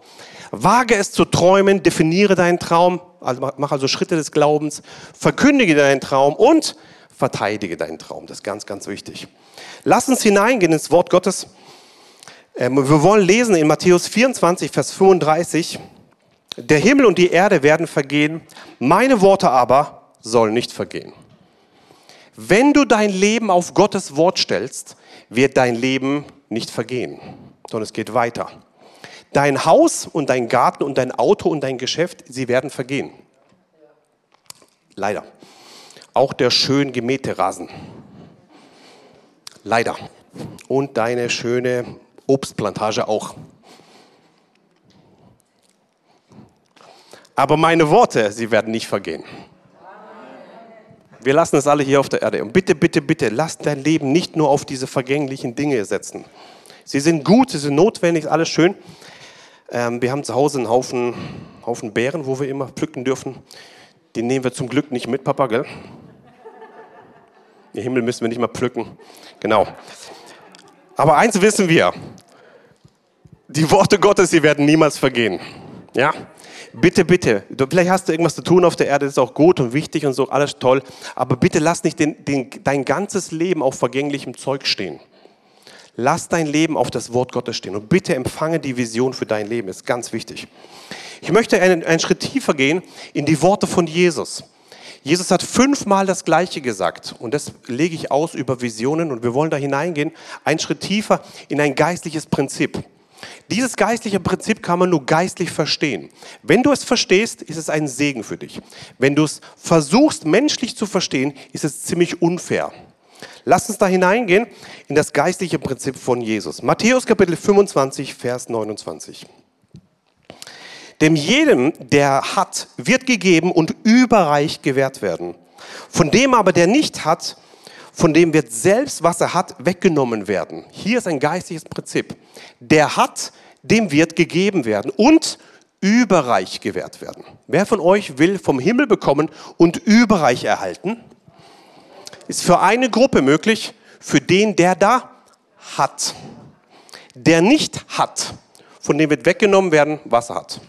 Wage es zu träumen, definiere deinen Traum, also mach also Schritte des Glaubens, verkündige deinen Traum und verteidige deinen Traum. Das ist ganz, ganz wichtig. Lass uns hineingehen ins Wort Gottes. Ähm, wir wollen lesen in Matthäus 24, Vers 35. Der Himmel und die Erde werden vergehen, meine Worte aber sollen nicht vergehen. Wenn du dein Leben auf Gottes Wort stellst, wird dein Leben nicht vergehen, sondern es geht weiter. Dein Haus und dein Garten und dein Auto und dein Geschäft, sie werden vergehen. Leider. Auch der schön gemähte Rasen. Leider. Und deine schöne Obstplantage auch. Aber meine Worte, sie werden nicht vergehen. Wir lassen es alle hier auf der Erde. Und bitte, bitte, bitte, lass dein Leben nicht nur auf diese vergänglichen Dinge setzen. Sie sind gut, sie sind notwendig, alles schön. Ähm, wir haben zu Hause einen Haufen, Haufen Beeren, wo wir immer pflücken dürfen. Die nehmen wir zum Glück nicht mit, Papa, gell? Den Himmel müssen wir nicht mal pflücken. Genau. Aber eins wissen wir, die Worte Gottes, sie werden niemals vergehen. Ja, bitte, bitte. Du, vielleicht hast du irgendwas zu tun auf der Erde, das ist auch gut und wichtig und so, alles toll. Aber bitte lass nicht den, den, dein ganzes Leben auf vergänglichem Zeug stehen. Lass dein Leben auf das Wort Gottes stehen und bitte empfange die Vision für dein Leben. Ist ganz wichtig. Ich möchte einen, einen Schritt tiefer gehen in die Worte von Jesus. Jesus hat fünfmal das Gleiche gesagt und das lege ich aus über Visionen und wir wollen da hineingehen, einen Schritt tiefer in ein geistliches Prinzip. Dieses geistliche Prinzip kann man nur geistlich verstehen. Wenn du es verstehst, ist es ein Segen für dich. Wenn du es versuchst menschlich zu verstehen, ist es ziemlich unfair. Lass uns da hineingehen in das geistliche Prinzip von Jesus. Matthäus Kapitel 25, Vers 29. Dem jedem, der hat, wird gegeben und überreich gewährt werden. Von dem aber, der nicht hat, von dem wird selbst, was er hat, weggenommen werden. Hier ist ein geistliches Prinzip. Der hat, dem wird gegeben werden und überreich gewährt werden. Wer von euch will vom Himmel bekommen und überreich erhalten? Ist für eine Gruppe möglich, für den, der da hat. Der nicht hat, von dem wird weggenommen werden, was er hat.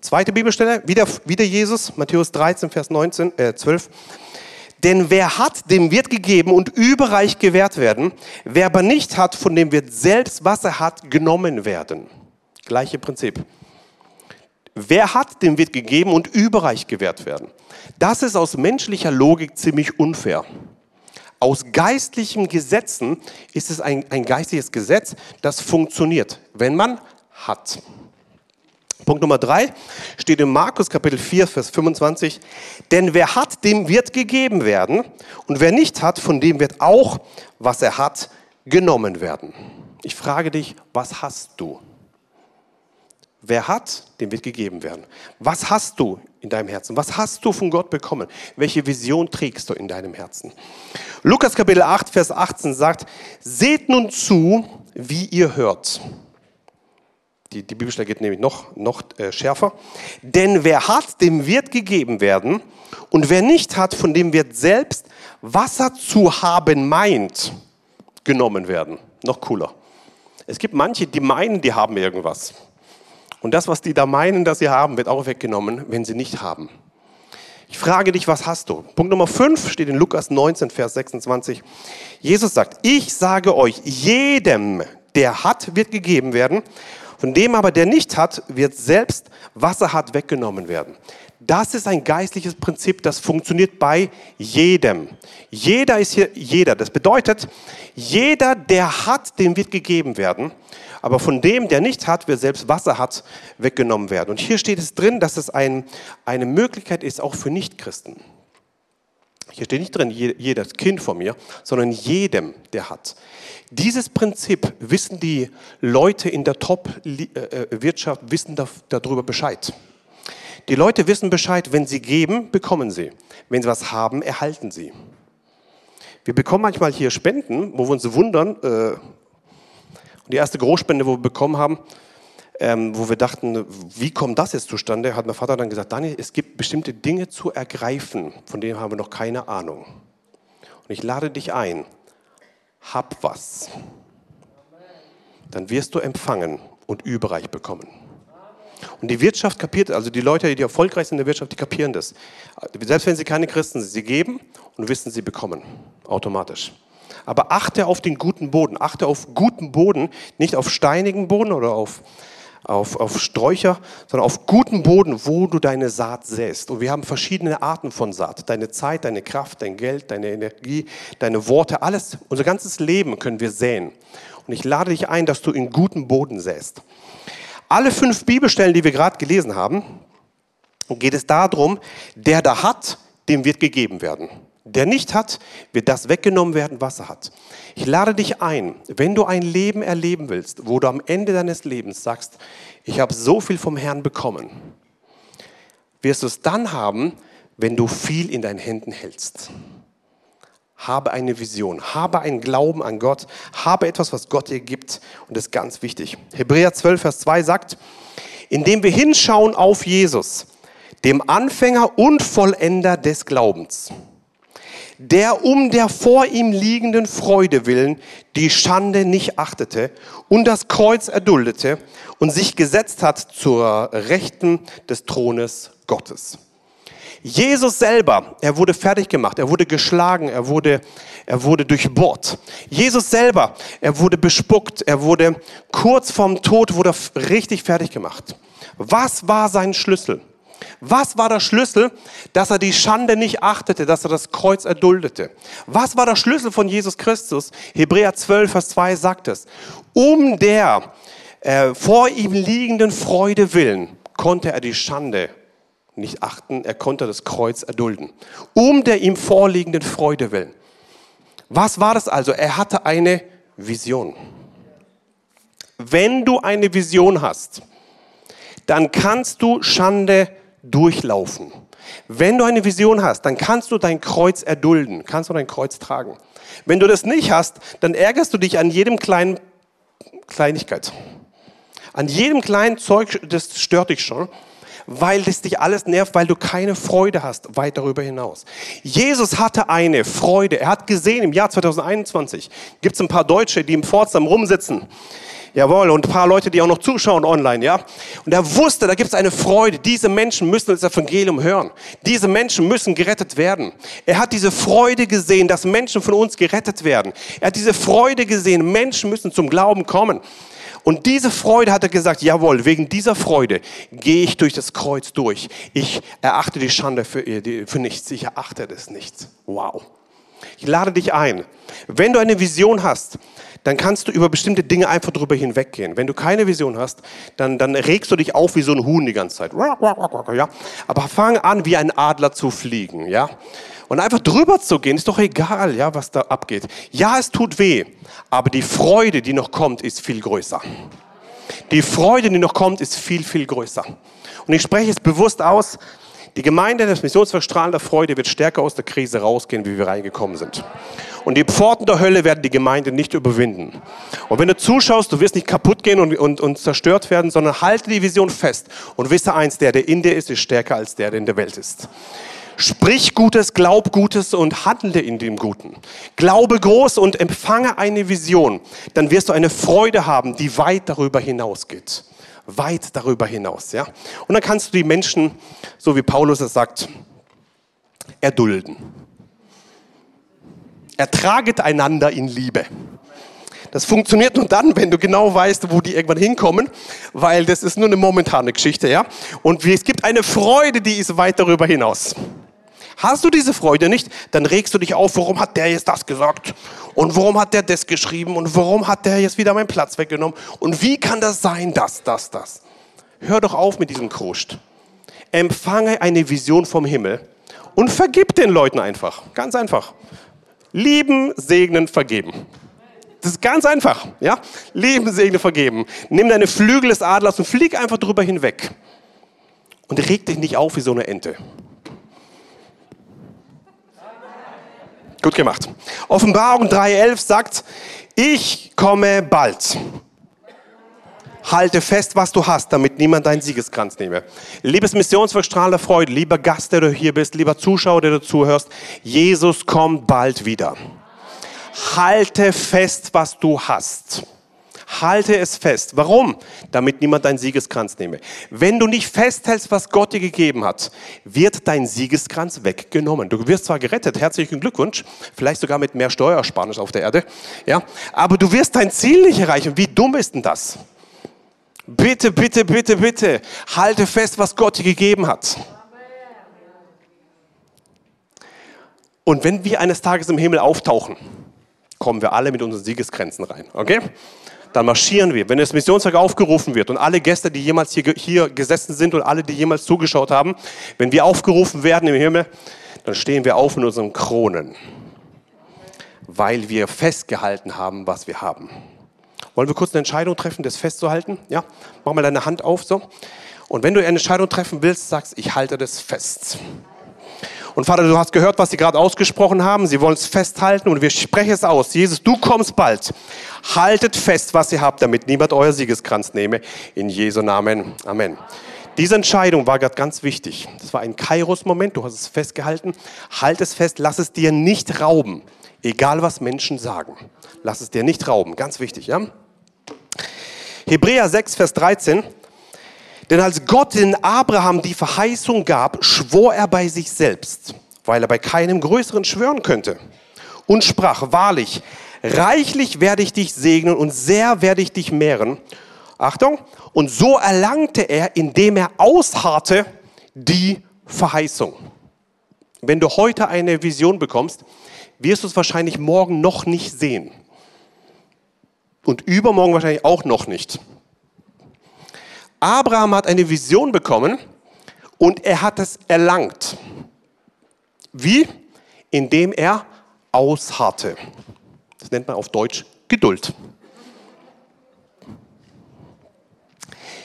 Zweite Bibelstelle, wieder, wieder Jesus, Matthäus 13, Vers 19, äh, 12. Denn wer hat, dem wird gegeben und überreich gewährt werden. Wer aber nicht hat, von dem wird selbst, was er hat, genommen werden. Gleiche Prinzip. Wer hat, dem wird gegeben und überreich gewährt werden. Das ist aus menschlicher Logik ziemlich unfair. Aus geistlichen Gesetzen ist es ein, ein geistliches Gesetz, das funktioniert, wenn man hat. Punkt Nummer drei steht in Markus Kapitel 4, Vers 25. Denn wer hat, dem wird gegeben werden. Und wer nicht hat, von dem wird auch, was er hat, genommen werden. Ich frage dich, was hast du? Wer hat, dem wird gegeben werden. Was hast du in deinem Herzen? Was hast du von Gott bekommen? Welche Vision trägst du in deinem Herzen? Lukas Kapitel 8, Vers 18 sagt, seht nun zu, wie ihr hört. Die, die Bibelstelle geht nämlich noch, noch äh, schärfer. Denn wer hat, dem wird gegeben werden. Und wer nicht hat, von dem wird selbst, was er zu haben meint, genommen werden. Noch cooler. Es gibt manche, die meinen, die haben irgendwas. Und das, was die da meinen, dass sie haben, wird auch weggenommen, wenn sie nicht haben. Ich frage dich, was hast du? Punkt Nummer 5 steht in Lukas 19, Vers 26. Jesus sagt, ich sage euch, jedem, der hat, wird gegeben werden. Von dem aber, der nicht hat, wird selbst, was er hat, weggenommen werden. Das ist ein geistliches Prinzip, das funktioniert bei jedem. Jeder ist hier jeder. Das bedeutet, jeder, der hat, dem wird gegeben werden. Aber von dem, der nicht hat, wird selbst was er hat, weggenommen werden. Und hier steht es drin, dass es ein, eine Möglichkeit ist, auch für Nichtchristen. Hier steht nicht drin, jedes Kind von mir, sondern jedem, der hat. Dieses Prinzip wissen die Leute in der Top-Wirtschaft, wissen darüber Bescheid. Die Leute wissen Bescheid, wenn sie geben, bekommen sie. Wenn sie was haben, erhalten sie. Wir bekommen manchmal hier Spenden, wo wir uns wundern. Äh, die erste Großspende, wo wir bekommen haben, ähm, wo wir dachten, wie kommt das jetzt zustande, hat mein Vater dann gesagt, Daniel, es gibt bestimmte Dinge zu ergreifen, von denen haben wir noch keine Ahnung. Und ich lade dich ein, hab was. Dann wirst du empfangen und überreich bekommen. Und die Wirtschaft kapiert, also die Leute, die erfolgreich sind in der Wirtschaft, die kapieren das. Selbst wenn sie keine Christen sind, sie geben und wissen, sie bekommen. Automatisch. Aber achte auf den guten Boden. Achte auf guten Boden, nicht auf steinigen Boden oder auf, auf, auf Sträucher, sondern auf guten Boden, wo du deine Saat säst. Und wir haben verschiedene Arten von Saat. Deine Zeit, deine Kraft, dein Geld, deine Energie, deine Worte, alles, unser ganzes Leben können wir säen. Und ich lade dich ein, dass du in guten Boden säst. Alle fünf Bibelstellen, die wir gerade gelesen haben, geht es darum, der da hat, dem wird gegeben werden. Der nicht hat, wird das weggenommen werden, was er hat. Ich lade dich ein, wenn du ein Leben erleben willst, wo du am Ende deines Lebens sagst, ich habe so viel vom Herrn bekommen, wirst du es dann haben, wenn du viel in deinen Händen hältst. Habe eine Vision, habe einen Glauben an Gott, habe etwas, was Gott dir gibt und das ist ganz wichtig. Hebräer 12, Vers 2 sagt, indem wir hinschauen auf Jesus, dem Anfänger und Vollender des Glaubens der um der vor ihm liegenden Freude willen die Schande nicht achtete und das Kreuz erduldete und sich gesetzt hat zur Rechten des Thrones Gottes. Jesus selber, er wurde fertig gemacht, er wurde geschlagen, er wurde, er wurde durchbohrt. Jesus selber, er wurde bespuckt, er wurde kurz vorm Tod, wurde richtig fertig gemacht. Was war sein Schlüssel? Was war der Schlüssel, dass er die Schande nicht achtete, dass er das Kreuz erduldete? Was war der Schlüssel von Jesus Christus? Hebräer 12, Vers 2 sagt es. Um der äh, vor ihm liegenden Freude willen konnte er die Schande nicht achten, er konnte das Kreuz erdulden. Um der ihm vorliegenden Freude willen. Was war das also? Er hatte eine Vision. Wenn du eine Vision hast, dann kannst du Schande durchlaufen. Wenn du eine Vision hast, dann kannst du dein Kreuz erdulden, kannst du dein Kreuz tragen. Wenn du das nicht hast, dann ärgerst du dich an jedem kleinen Kleinigkeit. An jedem kleinen Zeug, das stört dich schon, weil das dich alles nervt, weil du keine Freude hast weit darüber hinaus. Jesus hatte eine Freude. Er hat gesehen, im Jahr 2021 gibt es ein paar Deutsche, die im Pforzheim rumsitzen Jawohl, und ein paar Leute, die auch noch zuschauen online, ja. Und er wusste, da gibt es eine Freude. Diese Menschen müssen das Evangelium hören. Diese Menschen müssen gerettet werden. Er hat diese Freude gesehen, dass Menschen von uns gerettet werden. Er hat diese Freude gesehen, Menschen müssen zum Glauben kommen. Und diese Freude hat er gesagt, jawohl, wegen dieser Freude gehe ich durch das Kreuz durch. Ich erachte die Schande für, für nichts. Ich erachte das nichts. Wow. Ich lade dich ein. Wenn du eine Vision hast, dann kannst du über bestimmte Dinge einfach drüber hinweggehen. Wenn du keine Vision hast, dann, dann regst du dich auf wie so ein Huhn die ganze Zeit. Ja? Aber fang an, wie ein Adler zu fliegen. Ja? Und einfach drüber zu gehen, ist doch egal, ja, was da abgeht. Ja, es tut weh, aber die Freude, die noch kommt, ist viel größer. Die Freude, die noch kommt, ist viel, viel größer. Und ich spreche es bewusst aus, die Gemeinde des Missionsverstrahlen der Freude wird stärker aus der Krise rausgehen, wie wir reingekommen sind. Und die Pforten der Hölle werden die Gemeinde nicht überwinden. Und wenn du zuschaust, du wirst nicht kaputt gehen und, und, und zerstört werden, sondern halte die Vision fest und wisse eins, der, der in dir ist, ist stärker als der, der in der Welt ist. Sprich Gutes, glaub Gutes und handle in dem Guten. Glaube groß und empfange eine Vision. Dann wirst du eine Freude haben, die weit darüber hinausgeht. Weit darüber hinaus, ja. Und dann kannst du die Menschen, so wie Paulus es sagt, erdulden. Ertraget einander in Liebe. Das funktioniert nur dann, wenn du genau weißt, wo die irgendwann hinkommen, weil das ist nur eine momentane Geschichte, ja. Und es gibt eine Freude, die ist weit darüber hinaus. Hast du diese Freude nicht, dann regst du dich auf, warum hat der jetzt das gesagt? Und warum hat der das geschrieben? Und warum hat der jetzt wieder meinen Platz weggenommen? Und wie kann das sein, das, das, das? Hör doch auf mit diesem Kruscht. Empfange eine Vision vom Himmel und vergib den Leuten einfach. Ganz einfach. Lieben, segnen, vergeben. Das ist ganz einfach, ja? Lieben, segnen, vergeben. Nimm deine Flügel des Adlers und flieg einfach drüber hinweg. Und reg dich nicht auf wie so eine Ente. Gut gemacht. Offenbarung 3.11 sagt, ich komme bald. Halte fest, was du hast, damit niemand deinen Siegeskranz nehme. Liebes Missionswerk Strahl Freude, lieber Gast, der du hier bist, lieber Zuschauer, der du zuhörst, Jesus kommt bald wieder. Halte fest, was du hast. Halte es fest. Warum? Damit niemand deinen Siegeskranz nehme. Wenn du nicht festhältst, was Gott dir gegeben hat, wird dein Siegeskranz weggenommen. Du wirst zwar gerettet, herzlichen Glückwunsch, vielleicht sogar mit mehr Steuersparnis auf der Erde, ja, aber du wirst dein Ziel nicht erreichen. Wie dumm ist denn das? Bitte, bitte, bitte, bitte, halte fest, was Gott dir gegeben hat. Und wenn wir eines Tages im Himmel auftauchen, kommen wir alle mit unseren Siegesgrenzen rein. Okay? Dann marschieren wir. Wenn das Missionswerk aufgerufen wird und alle Gäste, die jemals hier, hier gesessen sind und alle, die jemals zugeschaut haben, wenn wir aufgerufen werden im Himmel, dann stehen wir auf in unseren Kronen, weil wir festgehalten haben, was wir haben. Wollen wir kurz eine Entscheidung treffen, das festzuhalten? Ja? Mach mal deine Hand auf so. Und wenn du eine Entscheidung treffen willst, sagst, ich halte das fest. Und Vater, du hast gehört, was sie gerade ausgesprochen haben. Sie wollen es festhalten und wir sprechen es aus. Jesus, du kommst bald. Haltet fest, was ihr habt, damit niemand euer Siegeskranz nehme. In Jesu Namen. Amen. Diese Entscheidung war gerade ganz wichtig. Das war ein Kairos-Moment, du hast es festgehalten. Halt es fest, lass es dir nicht rauben. Egal was Menschen sagen. Lass es dir nicht rauben. Ganz wichtig, ja? Hebräer 6, Vers 13. Denn als Gott in Abraham die Verheißung gab, schwor er bei sich selbst, weil er bei keinem Größeren schwören könnte. Und sprach, wahrlich, reichlich werde ich dich segnen und sehr werde ich dich mehren. Achtung, und so erlangte er, indem er ausharrte, die Verheißung. Wenn du heute eine Vision bekommst, wirst du es wahrscheinlich morgen noch nicht sehen. Und übermorgen wahrscheinlich auch noch nicht. Abraham hat eine Vision bekommen und er hat es erlangt. Wie? Indem er ausharrte. Das nennt man auf Deutsch Geduld.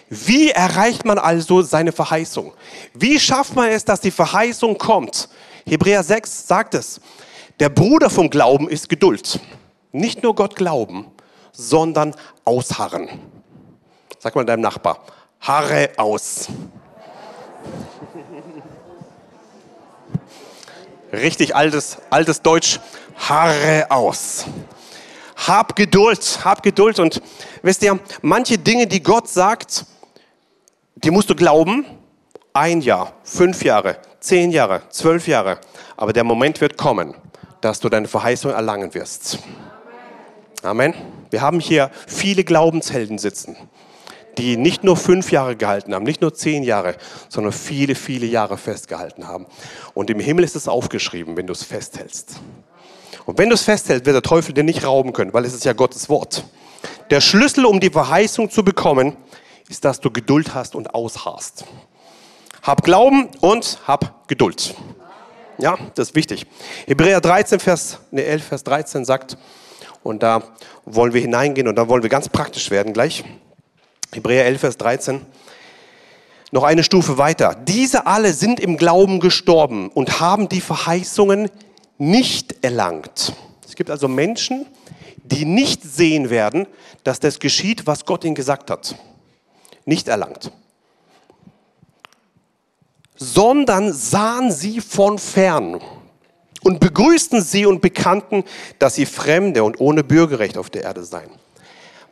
Wie erreicht man also seine Verheißung? Wie schafft man es, dass die Verheißung kommt? Hebräer 6 sagt es. Der Bruder vom Glauben ist Geduld. Nicht nur Gott glauben, sondern ausharren. Sag mal deinem Nachbar, harre aus. Richtig altes, altes Deutsch, harre aus. Hab Geduld, hab Geduld. Und wisst ihr, manche Dinge, die Gott sagt, die musst du glauben. Ein Jahr, fünf Jahre, zehn Jahre, zwölf Jahre. Aber der Moment wird kommen, dass du deine Verheißung erlangen wirst. Amen. Wir haben hier viele Glaubenshelden sitzen, die nicht nur fünf Jahre gehalten haben, nicht nur zehn Jahre, sondern viele, viele Jahre festgehalten haben. Und im Himmel ist es aufgeschrieben, wenn du es festhältst. Und wenn du es festhältst, wird der Teufel dir nicht rauben können, weil es ist ja Gottes Wort. Der Schlüssel, um die Verheißung zu bekommen, ist, dass du Geduld hast und ausharrst. Hab Glauben und hab Geduld. Ja, das ist wichtig. Hebräer 13, Vers, ne, 11, Vers 13 sagt, und da wollen wir hineingehen und da wollen wir ganz praktisch werden gleich. Hebräer 11, Vers 13. Noch eine Stufe weiter. Diese alle sind im Glauben gestorben und haben die Verheißungen nicht erlangt. Es gibt also Menschen, die nicht sehen werden, dass das geschieht, was Gott ihnen gesagt hat. Nicht erlangt. Sondern sahen sie von fern und begrüßten sie und bekannten, dass sie Fremde und ohne Bürgerrecht auf der Erde seien.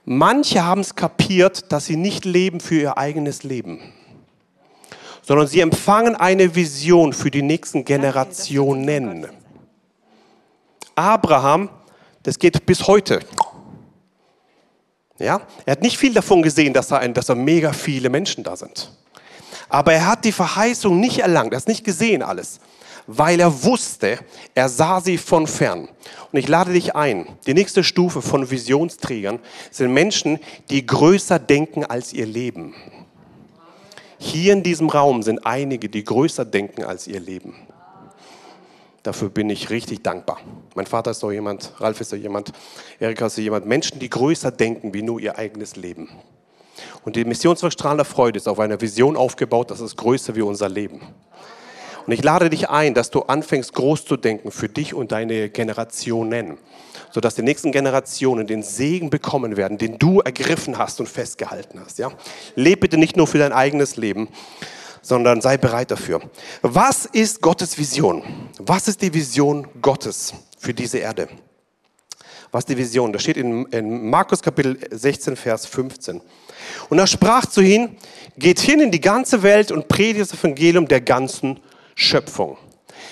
Manche haben es kapiert, dass sie nicht leben für ihr eigenes Leben, sondern sie empfangen eine Vision für die nächsten Generationen. Abraham, das geht bis heute. Ja, er hat nicht viel davon gesehen, dass da, ein, dass da mega viele Menschen da sind. Aber er hat die Verheißung nicht erlangt, er hat es nicht gesehen alles, weil er wusste, er sah sie von fern. Und ich lade dich ein, die nächste Stufe von Visionsträgern sind Menschen, die größer denken als ihr Leben. Hier in diesem Raum sind einige, die größer denken als ihr Leben. Dafür bin ich richtig dankbar. Mein Vater ist so jemand, Ralf ist so jemand, Erika ist so jemand. Menschen, die größer denken wie nur ihr eigenes Leben. Und die Missionswerk Strahlender Freude ist auf einer Vision aufgebaut, das ist größer wie unser Leben. Und ich lade dich ein, dass du anfängst, groß zu denken für dich und deine Generationen, sodass die nächsten Generationen den Segen bekommen werden, den du ergriffen hast und festgehalten hast. Ja? Leb bitte nicht nur für dein eigenes Leben, sondern sei bereit dafür. Was ist Gottes Vision? Was ist die Vision Gottes für diese Erde? Was ist die Vision? Das steht in, in Markus Kapitel 16, Vers 15. Und er sprach zu ihnen, geht hin in die ganze Welt und predigt das Evangelium der ganzen Schöpfung.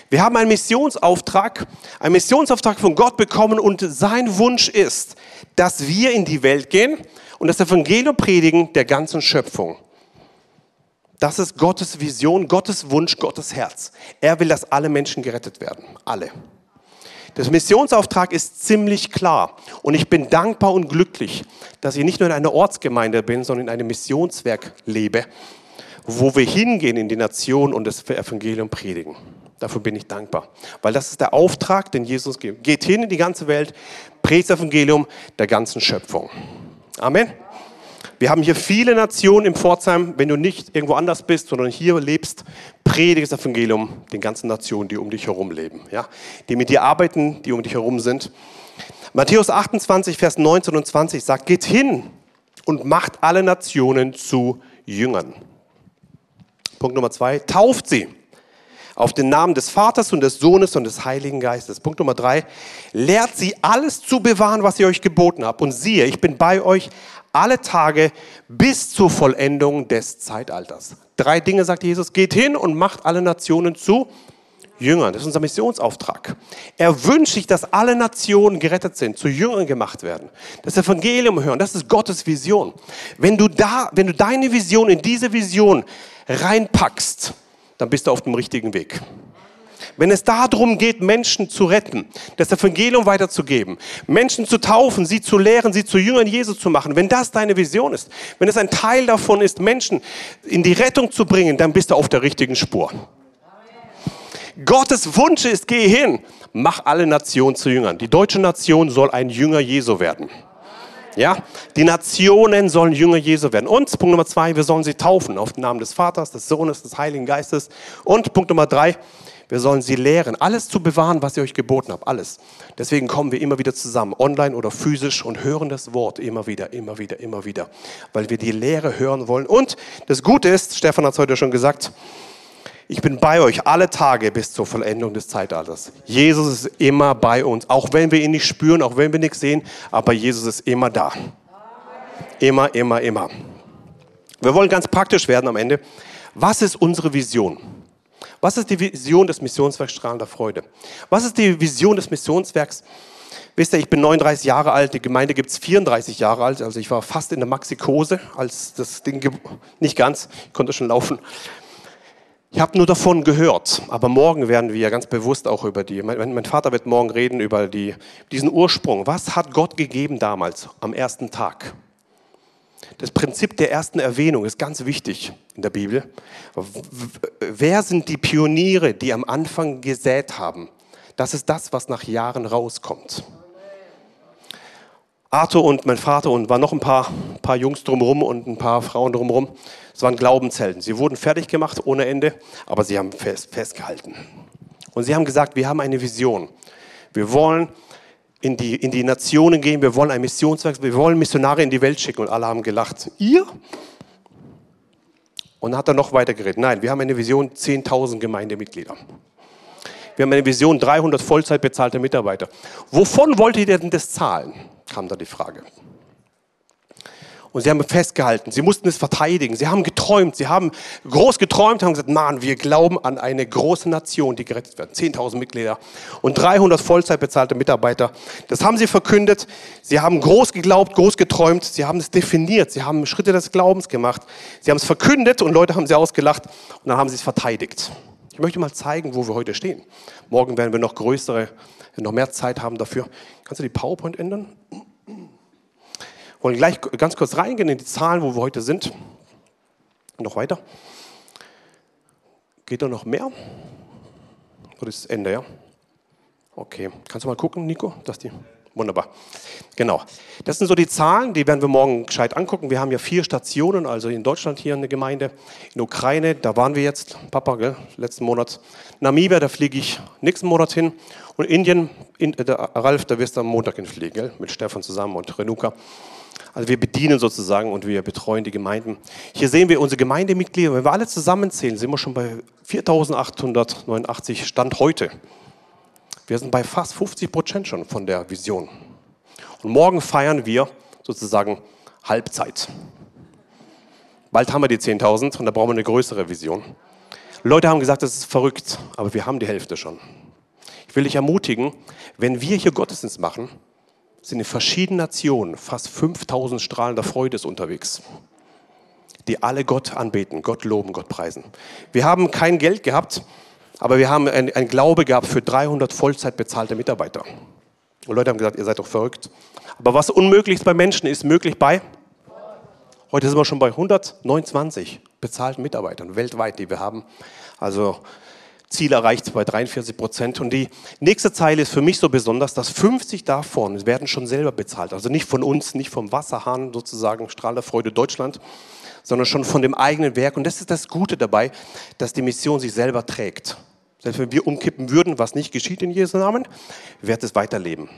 Wir haben einen Missionsauftrag, einen Missionsauftrag von Gott bekommen und sein Wunsch ist, dass wir in die Welt gehen und das Evangelium predigen der ganzen Schöpfung. Das ist Gottes Vision, Gottes Wunsch, Gottes Herz. Er will, dass alle Menschen gerettet werden. Alle. Der Missionsauftrag ist ziemlich klar. Und ich bin dankbar und glücklich, dass ich nicht nur in einer Ortsgemeinde bin, sondern in einem Missionswerk lebe, wo wir hingehen in die Nation und das Evangelium predigen. Dafür bin ich dankbar. Weil das ist der Auftrag, den Jesus gibt. Geht hin in die ganze Welt, predigt das Evangelium der ganzen Schöpfung. Amen. Wir haben hier viele Nationen im Pforzheim. Wenn du nicht irgendwo anders bist, sondern hier lebst, predige das Evangelium den ganzen Nationen, die um dich herum leben. Ja? Die mit dir arbeiten, die um dich herum sind. Matthäus 28, Vers 19 und 20 sagt, geht hin und macht alle Nationen zu Jüngern. Punkt Nummer zwei, tauft sie auf den Namen des Vaters und des Sohnes und des Heiligen Geistes. Punkt Nummer drei, lehrt sie alles zu bewahren, was ich euch geboten habe. Und siehe, ich bin bei euch alle Tage bis zur Vollendung des Zeitalters. Drei Dinge sagt Jesus, geht hin und macht alle Nationen zu Jüngern. Das ist unser Missionsauftrag. Er wünscht sich, dass alle Nationen gerettet sind, zu Jüngern gemacht werden, das Evangelium hören. Das ist Gottes Vision. Wenn du da, wenn du deine Vision in diese Vision reinpackst, dann bist du auf dem richtigen Weg. Wenn es darum geht, Menschen zu retten, das Evangelium weiterzugeben, Menschen zu taufen, sie zu lehren, sie zu Jüngern Jesus zu machen, wenn das deine Vision ist, wenn es ein Teil davon ist, Menschen in die Rettung zu bringen, dann bist du auf der richtigen Spur. Gottes Wunsch ist, geh hin, mach alle Nationen zu Jüngern. Die deutsche Nation soll ein Jünger Jesu werden. Ja, die Nationen sollen Jünger Jesu werden. Und Punkt Nummer zwei, wir sollen sie taufen auf den Namen des Vaters, des Sohnes, des Heiligen Geistes. Und Punkt Nummer drei, wir sollen sie lehren, alles zu bewahren, was ich euch geboten habe, alles. Deswegen kommen wir immer wieder zusammen, online oder physisch, und hören das Wort immer wieder, immer wieder, immer wieder, weil wir die Lehre hören wollen. Und das Gute ist, Stefan hat es heute schon gesagt, ich bin bei euch alle Tage bis zur Vollendung des Zeitalters. Jesus ist immer bei uns, auch wenn wir ihn nicht spüren, auch wenn wir nichts sehen, aber Jesus ist immer da. Immer, immer, immer. Wir wollen ganz praktisch werden am Ende. Was ist unsere Vision? Was ist die Vision des Missionswerks Strahlender Freude? Was ist die Vision des Missionswerks? Wisst ihr, ich bin 39 Jahre alt, die Gemeinde gibt es 34 Jahre alt, also ich war fast in der Maxikose, als das Ding, nicht ganz, ich konnte schon laufen, ich habe nur davon gehört, aber morgen werden wir ganz bewusst auch über die, mein, mein Vater wird morgen reden über die, diesen Ursprung. Was hat Gott gegeben damals, am ersten Tag? Das Prinzip der ersten Erwähnung ist ganz wichtig in der Bibel. Wer sind die Pioniere, die am Anfang gesät haben? Das ist das, was nach Jahren rauskommt. Arthur und mein Vater und waren noch ein paar, paar Jungs drumherum und ein paar Frauen drumherum. Es waren Glaubenshelden. Sie wurden fertig gemacht ohne Ende, aber sie haben fest, festgehalten. Und sie haben gesagt, wir haben eine Vision. Wir wollen in die, in die Nationen gehen, wir wollen ein Missionswerk, wir wollen Missionare in die Welt schicken. Und alle haben gelacht. Ihr? Und dann hat er noch weiter geredet. Nein, wir haben eine Vision, 10.000 Gemeindemitglieder. Wir haben eine Vision, 300 Vollzeit bezahlte Mitarbeiter. Wovon wollt ihr denn das zahlen? kam da die Frage. Und sie haben festgehalten, sie mussten es verteidigen, sie haben geträumt, sie haben groß geträumt, haben gesagt, Mann, wir glauben an eine große Nation, die gerettet wird. 10.000 Mitglieder und 300 Vollzeit bezahlte Mitarbeiter. Das haben sie verkündet, sie haben groß geglaubt, groß geträumt, sie haben es definiert, sie haben Schritte des Glaubens gemacht, sie haben es verkündet und Leute haben sie ausgelacht und dann haben sie es verteidigt. Ich möchte mal zeigen, wo wir heute stehen. Morgen werden wir noch größere, noch mehr Zeit haben dafür. Kannst du die PowerPoint ändern? Wollen gleich ganz kurz reingehen in die Zahlen, wo wir heute sind. Noch weiter. Geht da noch mehr? Oder ist das Ende, ja? Okay. Kannst du mal gucken, Nico, dass die. Wunderbar. Genau. Das sind so die Zahlen, die werden wir morgen gescheit angucken. Wir haben ja vier Stationen, also in Deutschland hier eine Gemeinde, in Ukraine, da waren wir jetzt, Papa, gell, letzten Monat. Namibia, da fliege ich nächsten Monat hin. Und Indien, in, der Ralf, da wirst du am Montag hinfliegen, gell, mit Stefan zusammen und Renuka. Also wir bedienen sozusagen und wir betreuen die Gemeinden. Hier sehen wir unsere Gemeindemitglieder. Wenn wir alle zusammenzählen, sind wir schon bei 4.889 Stand heute. Wir sind bei fast 50 Prozent schon von der Vision. Und morgen feiern wir sozusagen Halbzeit. Bald haben wir die 10.000 und da brauchen wir eine größere Vision. Leute haben gesagt, das ist verrückt, aber wir haben die Hälfte schon. Ich will dich ermutigen, wenn wir hier Gottesdienst machen, sind in verschiedenen Nationen fast 5000 strahlender Freude unterwegs, die alle Gott anbeten, Gott loben, Gott preisen. Wir haben kein Geld gehabt, aber wir haben ein, ein Glaube gehabt für 300 Vollzeit bezahlte Mitarbeiter. Und Leute haben gesagt, ihr seid doch verrückt. Aber was unmöglich ist bei Menschen, ist möglich bei? Heute sind wir schon bei 129 bezahlten Mitarbeitern weltweit, die wir haben. Also Ziel erreicht bei 43 Prozent. Und die nächste Zeile ist für mich so besonders, dass 50 davon werden schon selber bezahlt. Also nicht von uns, nicht vom Wasserhahn sozusagen, Strahlerfreude Deutschland, sondern schon von dem eigenen Werk. Und das ist das Gute dabei, dass die Mission sich selber trägt. Selbst wenn wir umkippen würden, was nicht geschieht in Jesu Namen, wird es weiterleben.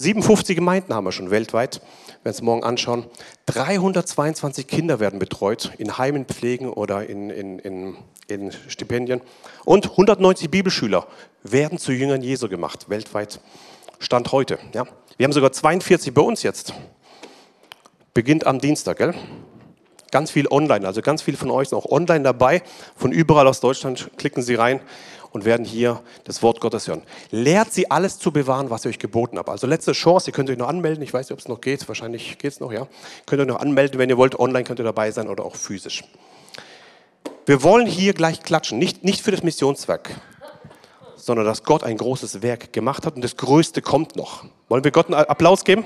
57 Gemeinden haben wir schon weltweit, wenn wir uns morgen anschauen. 322 Kinder werden betreut in Heimen, Pflegen oder in, in, in, in Stipendien. Und 190 Bibelschüler werden zu Jüngern Jesu gemacht, weltweit. Stand heute. Ja. Wir haben sogar 42 bei uns jetzt. Beginnt am Dienstag, gell? Ganz viel online, also ganz viele von euch sind auch online dabei. Von überall aus Deutschland klicken Sie rein und werden hier das Wort Gottes hören. Lehrt sie alles zu bewahren, was ich euch geboten habe. Also letzte Chance, ihr könnt euch noch anmelden. Ich weiß nicht, ob es noch geht. Wahrscheinlich geht es noch, ja. Könnt ihr noch anmelden, wenn ihr wollt. Online könnt ihr dabei sein oder auch physisch. Wir wollen hier gleich klatschen. Nicht, nicht für das Missionswerk, sondern dass Gott ein großes Werk gemacht hat und das Größte kommt noch. Wollen wir Gott einen Applaus geben?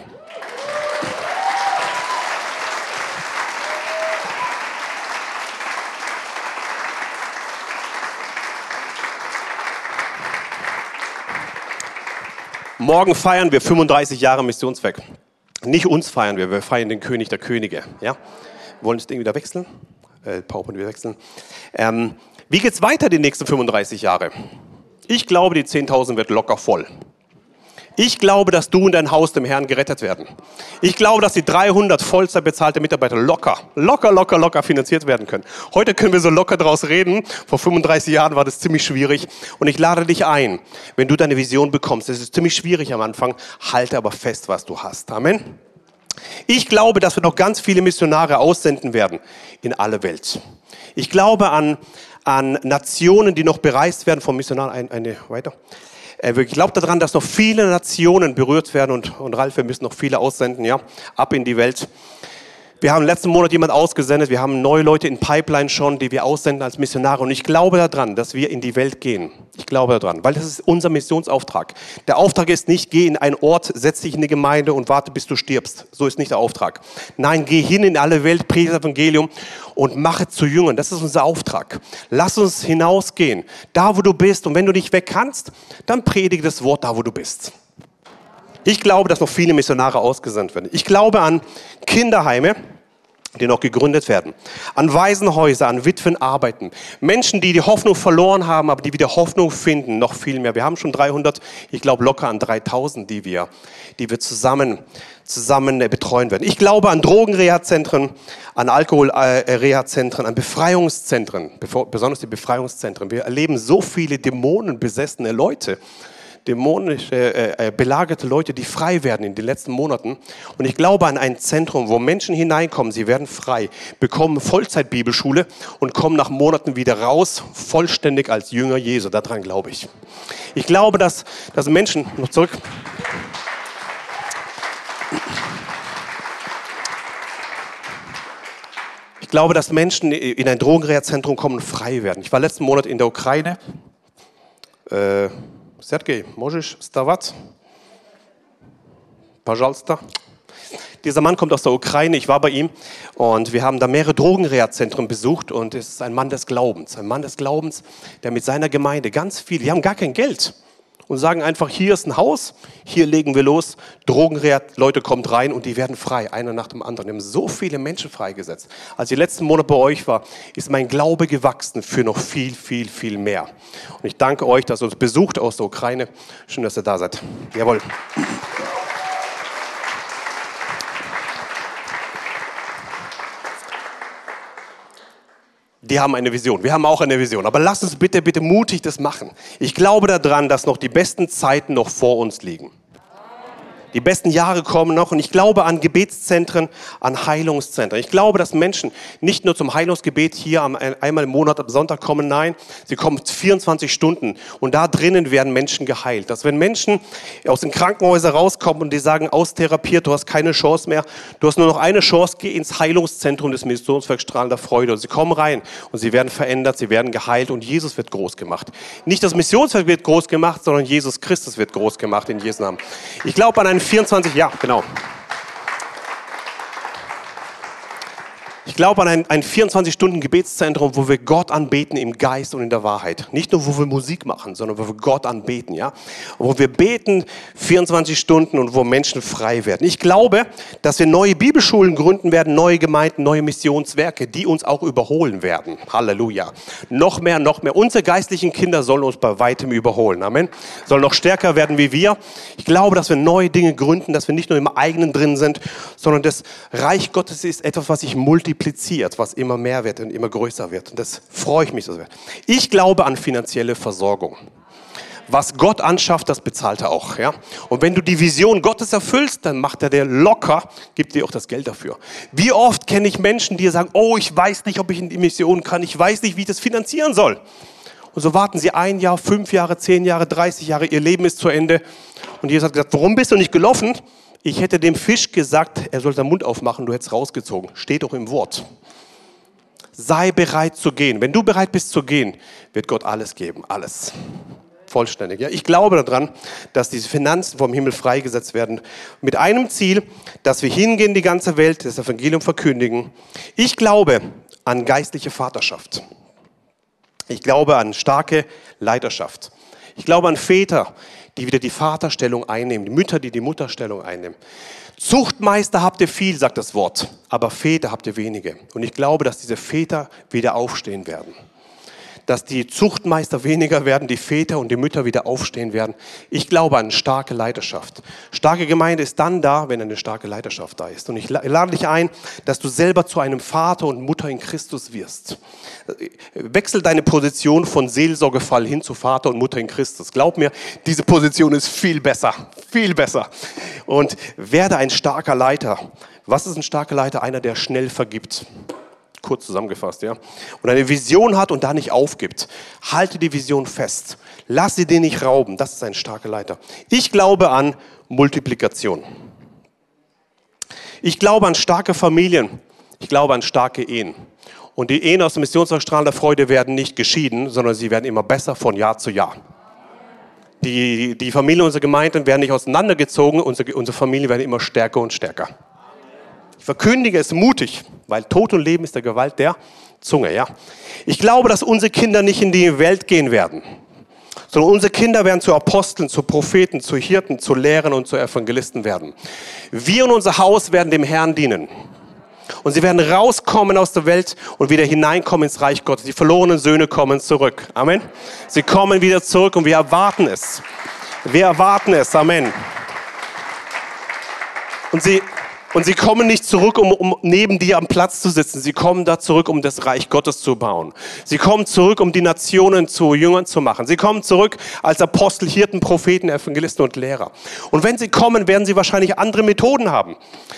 Morgen feiern wir 35 Jahre Missionswerk. Nicht uns feiern wir, wir feiern den König der Könige. Ja? Wollen das Ding wieder wechseln. Äh, PowerPoint wieder wechseln. Ähm, wie geht es weiter die nächsten 35 Jahre? Ich glaube, die 10.000 wird locker voll. Ich glaube, dass du und dein Haus dem Herrn gerettet werden. Ich glaube, dass die 300 Vollzeit bezahlte Mitarbeiter locker, locker, locker, locker finanziert werden können. Heute können wir so locker draus reden. Vor 35 Jahren war das ziemlich schwierig. Und ich lade dich ein, wenn du deine Vision bekommst, es ist ziemlich schwierig am Anfang, halte aber fest, was du hast. Amen. Ich glaube, dass wir noch ganz viele Missionare aussenden werden in alle Welt. Ich glaube an, an Nationen, die noch bereist werden vom Missionar. Eine, eine weiter. Äh, ich glaube daran, dass noch viele Nationen berührt werden und, und Ralf, wir müssen noch viele aussenden, ja, ab in die Welt. Wir haben letzten Monat jemand ausgesendet, wir haben neue Leute in Pipeline schon, die wir aussenden als Missionare. Und ich glaube daran, dass wir in die Welt gehen. Ich glaube daran, weil das ist unser Missionsauftrag. Der Auftrag ist nicht, geh in einen Ort, setz dich in eine Gemeinde und warte, bis du stirbst. So ist nicht der Auftrag. Nein, geh hin in alle Welt, predige das Evangelium und mache zu Jüngern. Das ist unser Auftrag. Lass uns hinausgehen, da wo du bist. Und wenn du nicht weg kannst, dann predige das Wort da, wo du bist. Ich glaube, dass noch viele Missionare ausgesandt werden. Ich glaube an Kinderheime, die noch gegründet werden. An Waisenhäuser, an Witwen arbeiten. Menschen, die die Hoffnung verloren haben, aber die wieder Hoffnung finden, noch viel mehr. Wir haben schon 300, ich glaube locker an 3000, die wir, die wir zusammen, zusammen betreuen werden. Ich glaube an Drogenreha-Zentren, an Alkoholreha-Zentren, an Befreiungszentren, besonders die Befreiungszentren. Wir erleben so viele dämonenbesessene Leute dämonisch äh, äh, belagerte Leute, die frei werden in den letzten Monaten. Und ich glaube an ein Zentrum, wo Menschen hineinkommen, sie werden frei, bekommen Vollzeitbibelschule und kommen nach Monaten wieder raus, vollständig als Jünger Jesu. Daran glaube ich. Ich glaube, dass, dass Menschen, noch zurück. Ich glaube, dass Menschen in ein Drogenreha-Zentrum kommen und frei werden. Ich war letzten Monat in der Ukraine. Äh, Sergej, можешь вставать? Пожалуйста. Dieser Mann kommt aus der Ukraine, ich war bei ihm und wir haben da mehrere Drogenreha-Zentren besucht und es ist ein Mann des Glaubens, ein Mann des Glaubens, der mit seiner Gemeinde ganz viel, die haben gar kein Geld, und sagen einfach, hier ist ein Haus, hier legen wir los, Drogenreha, Leute kommt rein und die werden frei, einer nach dem anderen. Wir haben so viele Menschen freigesetzt. Als ich letzten Monat bei euch war, ist mein Glaube gewachsen für noch viel, viel, viel mehr. Und ich danke euch, dass ihr uns besucht aus der Ukraine. Schön, dass ihr da seid. Jawohl. Die haben eine Vision. Wir haben auch eine Vision. Aber lass uns bitte, bitte mutig das machen. Ich glaube daran, dass noch die besten Zeiten noch vor uns liegen. Die besten Jahre kommen noch und ich glaube an Gebetszentren, an Heilungszentren. Ich glaube, dass Menschen nicht nur zum Heilungsgebet hier einmal im Monat am Sonntag kommen, nein, sie kommen 24 Stunden und da drinnen werden Menschen geheilt. Dass wenn Menschen aus den Krankenhäusern rauskommen und die sagen, austherapiert, du hast keine Chance mehr, du hast nur noch eine Chance, geh ins Heilungszentrum des Missionswerks Strahlender Freude. Und sie kommen rein und sie werden verändert, sie werden geheilt und Jesus wird groß gemacht. Nicht das Missionswerk wird groß gemacht, sondern Jesus Christus wird groß gemacht in Jesu Namen. Ich glaube an einen 24, ja, genau. Ich glaube an ein, ein 24-Stunden-Gebetszentrum, wo wir Gott anbeten im Geist und in der Wahrheit. Nicht nur, wo wir Musik machen, sondern wo wir Gott anbeten, ja. Wo wir beten 24 Stunden und wo Menschen frei werden. Ich glaube, dass wir neue Bibelschulen gründen werden, neue Gemeinden, neue Missionswerke, die uns auch überholen werden. Halleluja. Noch mehr, noch mehr. Unsere geistlichen Kinder sollen uns bei weitem überholen. Amen. Sollen noch stärker werden wie wir. Ich glaube, dass wir neue Dinge gründen, dass wir nicht nur im eigenen drin sind, sondern das Reich Gottes ist etwas, was sich multipliziert, was immer mehr wird und immer größer wird. Und das freue ich mich so sehr. Ich glaube an finanzielle Versorgung. Was Gott anschafft, das bezahlt er auch. Ja? Und wenn du die Vision Gottes erfüllst, dann macht er dir locker, gibt dir auch das Geld dafür. Wie oft kenne ich Menschen, die sagen, oh, ich weiß nicht, ob ich in die Mission kann, ich weiß nicht, wie ich das finanzieren soll. Und so warten sie ein Jahr, fünf Jahre, zehn Jahre, 30 Jahre, ihr Leben ist zu Ende. Und Jesus hat gesagt, warum bist du nicht gelaufen? Ich hätte dem Fisch gesagt, er soll seinen Mund aufmachen, du hättest rausgezogen. Steht doch im Wort. Sei bereit zu gehen. Wenn du bereit bist zu gehen, wird Gott alles geben. Alles. Vollständig. Ja? Ich glaube daran, dass diese Finanzen vom Himmel freigesetzt werden. Mit einem Ziel, dass wir hingehen, die ganze Welt, das Evangelium verkündigen. Ich glaube an geistliche Vaterschaft. Ich glaube an starke Leiterschaft. Ich glaube an Väter, die wieder die Vaterstellung einnehmen, die Mütter, die die Mutterstellung einnehmen. Zuchtmeister habt ihr viel, sagt das Wort, aber Väter habt ihr wenige. Und ich glaube, dass diese Väter wieder aufstehen werden dass die Zuchtmeister weniger werden, die Väter und die Mütter wieder aufstehen werden. Ich glaube an starke Leiterschaft. Starke Gemeinde ist dann da, wenn eine starke Leiterschaft da ist. Und ich lade dich ein, dass du selber zu einem Vater und Mutter in Christus wirst. Wechsel deine Position von Seelsorgefall hin zu Vater und Mutter in Christus. Glaub mir, diese Position ist viel besser, viel besser. Und werde ein starker Leiter. Was ist ein starker Leiter? Einer, der schnell vergibt kurz zusammengefasst, ja, und eine Vision hat und da nicht aufgibt. Halte die Vision fest. Lass sie dir nicht rauben. Das ist ein starker Leiter. Ich glaube an Multiplikation. Ich glaube an starke Familien. Ich glaube an starke Ehen. Und die Ehen aus dem Missionsstrahl der Freude werden nicht geschieden, sondern sie werden immer besser von Jahr zu Jahr. Die, die Familien unserer Gemeinden werden nicht auseinandergezogen, unsere, unsere Familien werden immer stärker und stärker. Ich verkündige es mutig, weil Tod und Leben ist der Gewalt der Zunge. Ja? Ich glaube, dass unsere Kinder nicht in die Welt gehen werden, sondern unsere Kinder werden zu Aposteln, zu Propheten, zu Hirten, zu Lehrern und zu Evangelisten werden. Wir und unser Haus werden dem Herrn dienen. Und sie werden rauskommen aus der Welt und wieder hineinkommen ins Reich Gottes. Die verlorenen Söhne kommen zurück. Amen. Sie kommen wieder zurück und wir erwarten es. Wir erwarten es. Amen. Und sie, und sie kommen nicht zurück, um, um neben dir am Platz zu sitzen. Sie kommen da zurück, um das Reich Gottes zu bauen. Sie kommen zurück, um die Nationen zu Jüngern zu machen. Sie kommen zurück als Apostel, Hirten, Propheten, Evangelisten und Lehrer. Und wenn sie kommen, werden sie wahrscheinlich andere Methoden haben.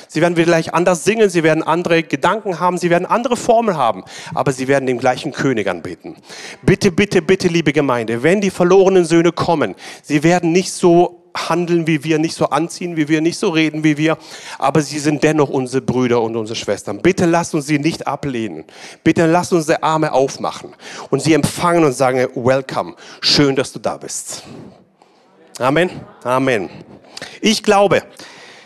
Sie werden vielleicht anders singen, sie werden andere Gedanken haben, sie werden andere Formen haben. Aber sie werden den gleichen König anbeten. Bitte, bitte, bitte, liebe Gemeinde, wenn die verlorenen Söhne kommen, sie werden nicht so handeln wie wir, nicht so anziehen wie wir, nicht so reden wie wir, aber sie sind dennoch unsere Brüder und unsere Schwestern. Bitte lasst uns sie nicht ablehnen. Bitte lasst uns die Arme aufmachen und sie empfangen und sagen, welcome, schön, dass du da bist. Amen. Amen. Ich glaube,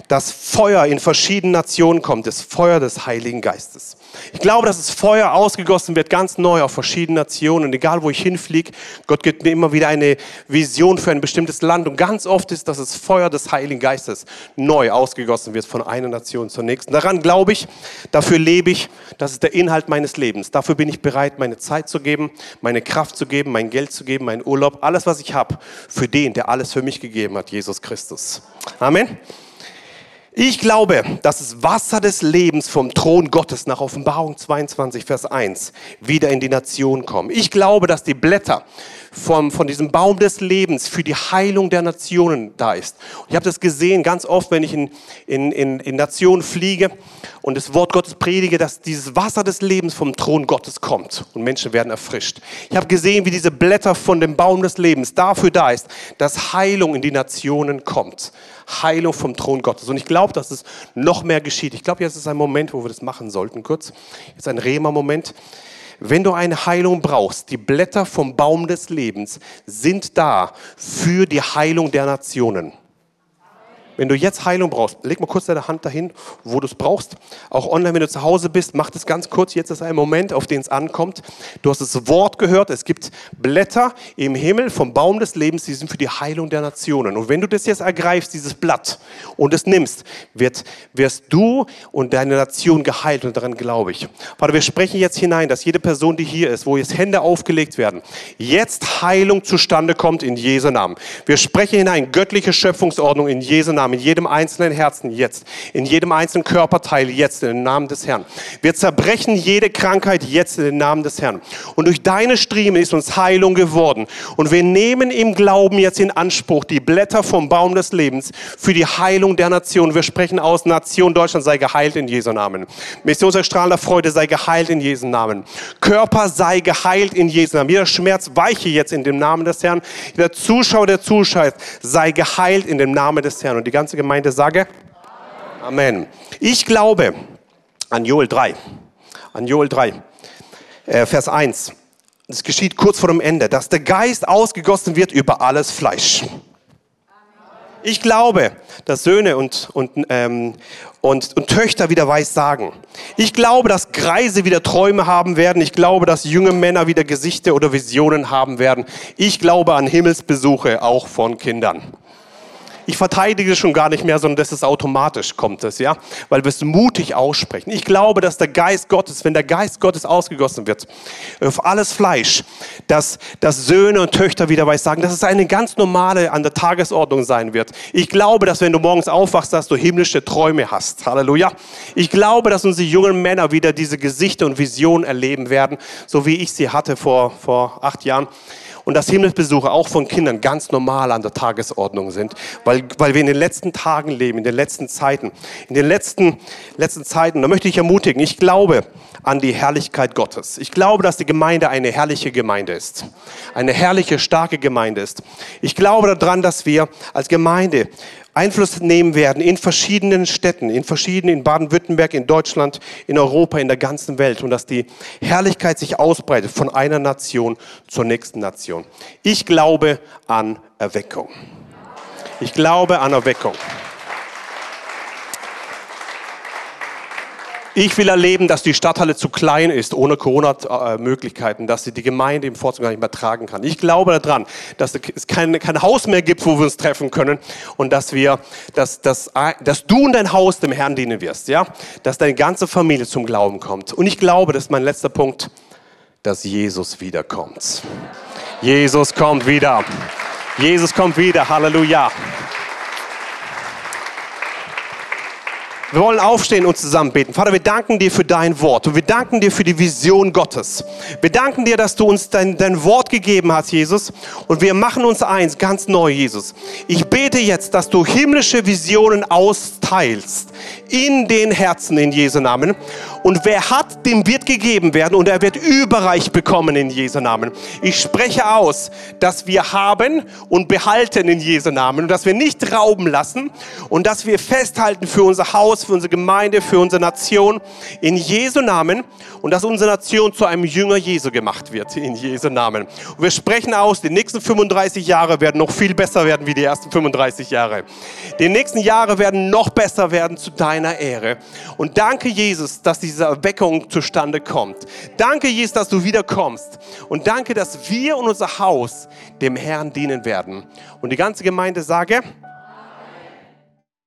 dass Feuer in verschiedenen Nationen kommt, das Feuer des Heiligen Geistes. Ich glaube, dass das Feuer ausgegossen wird, ganz neu auf verschiedene Nationen, egal wo ich hinfliege. Gott gibt mir immer wieder eine Vision für ein bestimmtes Land. Und ganz oft ist, dass das Feuer des Heiligen Geistes neu ausgegossen wird von einer Nation zur nächsten. Daran glaube ich, dafür lebe ich, das ist der Inhalt meines Lebens. Dafür bin ich bereit, meine Zeit zu geben, meine Kraft zu geben, mein Geld zu geben, meinen Urlaub, alles, was ich habe, für den, der alles für mich gegeben hat, Jesus Christus. Amen. Ich glaube, dass das Wasser des Lebens vom Thron Gottes nach Offenbarung 22, Vers 1 wieder in die Nation kommen. Ich glaube, dass die Blätter vom, von diesem Baum des Lebens für die Heilung der Nationen da ist. ich habe das gesehen ganz oft, wenn ich in, in, in, in Nationen fliege und das Wort Gottes predige, dass dieses Wasser des Lebens vom Thron Gottes kommt und Menschen werden erfrischt. Ich habe gesehen, wie diese Blätter von dem Baum des Lebens dafür da ist, dass Heilung in die Nationen kommt. Heilung vom Thron Gottes. Und ich glaube, dass es noch mehr geschieht. Ich glaube, jetzt ist ein Moment, wo wir das machen sollten. Kurz, jetzt ein Rema-Moment. Wenn du eine Heilung brauchst, die Blätter vom Baum des Lebens sind da für die Heilung der Nationen. Wenn du jetzt Heilung brauchst, leg mal kurz deine Hand dahin, wo du es brauchst. Auch online, wenn du zu Hause bist, mach das ganz kurz. Jetzt ist ein Moment, auf den es ankommt. Du hast das Wort gehört. Es gibt Blätter im Himmel vom Baum des Lebens, die sind für die Heilung der Nationen. Und wenn du das jetzt ergreifst, dieses Blatt, und es nimmst, wird, wirst du und deine Nation geheilt. Und daran glaube ich. Vater, wir sprechen jetzt hinein, dass jede Person, die hier ist, wo jetzt Hände aufgelegt werden, jetzt Heilung zustande kommt in Jesu Namen. Wir sprechen hinein, göttliche Schöpfungsordnung in Jesu Namen, in jedem einzelnen Herzen jetzt, in jedem einzelnen Körperteil jetzt, in den Namen des Herrn. Wir zerbrechen jede Krankheit jetzt in den Namen des Herrn. Und durch deine Striemen ist uns Heilung geworden. Und wir nehmen im Glauben jetzt in Anspruch die Blätter vom Baum des Lebens für die Heilung der Nation. Wir sprechen aus, Nation Deutschland sei geheilt in Jesu Namen. Missionserstrahlender Freude sei geheilt in Jesu Namen. Körper sei geheilt in Jesu Namen. Jeder Schmerz weiche jetzt in dem Namen des Herrn. Jeder Zuschauer, der zuschaut, sei geheilt in dem Namen des Herrn. Und die ganze Gemeinde sage Amen. Ich glaube an Joel 3. An Joel 3, äh, Vers 1. Es geschieht kurz vor dem Ende, dass der Geist ausgegossen wird über alles Fleisch. Ich glaube, dass Söhne und, und, ähm, und, und Töchter wieder weiß sagen. Ich glaube, dass Greise wieder Träume haben werden. Ich glaube, dass junge Männer wieder Gesichter oder Visionen haben werden. Ich glaube an Himmelsbesuche auch von Kindern ich verteidige schon gar nicht mehr, sondern das ist automatisch, kommt es, ja, weil wir es mutig aussprechen. Ich glaube, dass der Geist Gottes, wenn der Geist Gottes ausgegossen wird, auf alles Fleisch, dass, dass Söhne und Töchter wieder weiß sagen, dass es eine ganz normale an der Tagesordnung sein wird. Ich glaube, dass wenn du morgens aufwachst, dass du himmlische Träume hast. Halleluja. Ich glaube, dass unsere jungen Männer wieder diese Gesichter und Visionen erleben werden, so wie ich sie hatte vor, vor acht Jahren und dass Himmelsbesuche auch von Kindern ganz normal an der Tagesordnung sind, weil, weil wir in den letzten Tagen leben, in den letzten Zeiten. In den letzten, letzten Zeiten, da möchte ich ermutigen, ich glaube an die Herrlichkeit Gottes. Ich glaube, dass die Gemeinde eine herrliche Gemeinde ist. Eine herrliche, starke Gemeinde ist. Ich glaube daran, dass wir als Gemeinde Einfluss nehmen werden in verschiedenen Städten, in verschiedenen, in Baden-Württemberg, in Deutschland, in Europa, in der ganzen Welt und dass die Herrlichkeit sich ausbreitet von einer Nation zur nächsten Nation. Ich glaube an Erweckung. Ich glaube an Erweckung. Ich will erleben, dass die Stadthalle zu klein ist, ohne Corona-Möglichkeiten, dass sie die Gemeinde im Vorzug gar nicht mehr tragen kann. Ich glaube daran, dass es kein, kein Haus mehr gibt, wo wir uns treffen können und dass wir, dass, dass, dass du und dein Haus dem Herrn dienen wirst, ja? Dass deine ganze Familie zum Glauben kommt. Und ich glaube, das ist mein letzter Punkt, dass Jesus wiederkommt. Jesus kommt wieder. Jesus kommt wieder. Halleluja. Wir wollen aufstehen und zusammen beten. Vater, wir danken dir für dein Wort und wir danken dir für die Vision Gottes. Wir danken dir, dass du uns dein, dein Wort gegeben hast, Jesus. Und wir machen uns eins ganz neu, Jesus. Ich bete jetzt, dass du himmlische Visionen austeilst in den Herzen in Jesu Namen. Und wer hat, dem wird gegeben werden und er wird überreich bekommen in Jesu Namen. Ich spreche aus, dass wir haben und behalten in Jesu Namen und dass wir nicht rauben lassen und dass wir festhalten für unser Haus, für unsere Gemeinde, für unsere Nation in Jesu Namen und dass unsere Nation zu einem Jünger Jesu gemacht wird in Jesu Namen. Und wir sprechen aus, die nächsten 35 Jahre werden noch viel besser werden wie die ersten 35 Jahre. Die nächsten Jahre werden noch besser werden zu deiner Ehre. Und danke Jesus, dass diese Erweckung zustande kommt. Danke Jesus, dass du wiederkommst. Und danke, dass wir und unser Haus dem Herrn dienen werden. Und die ganze Gemeinde sage,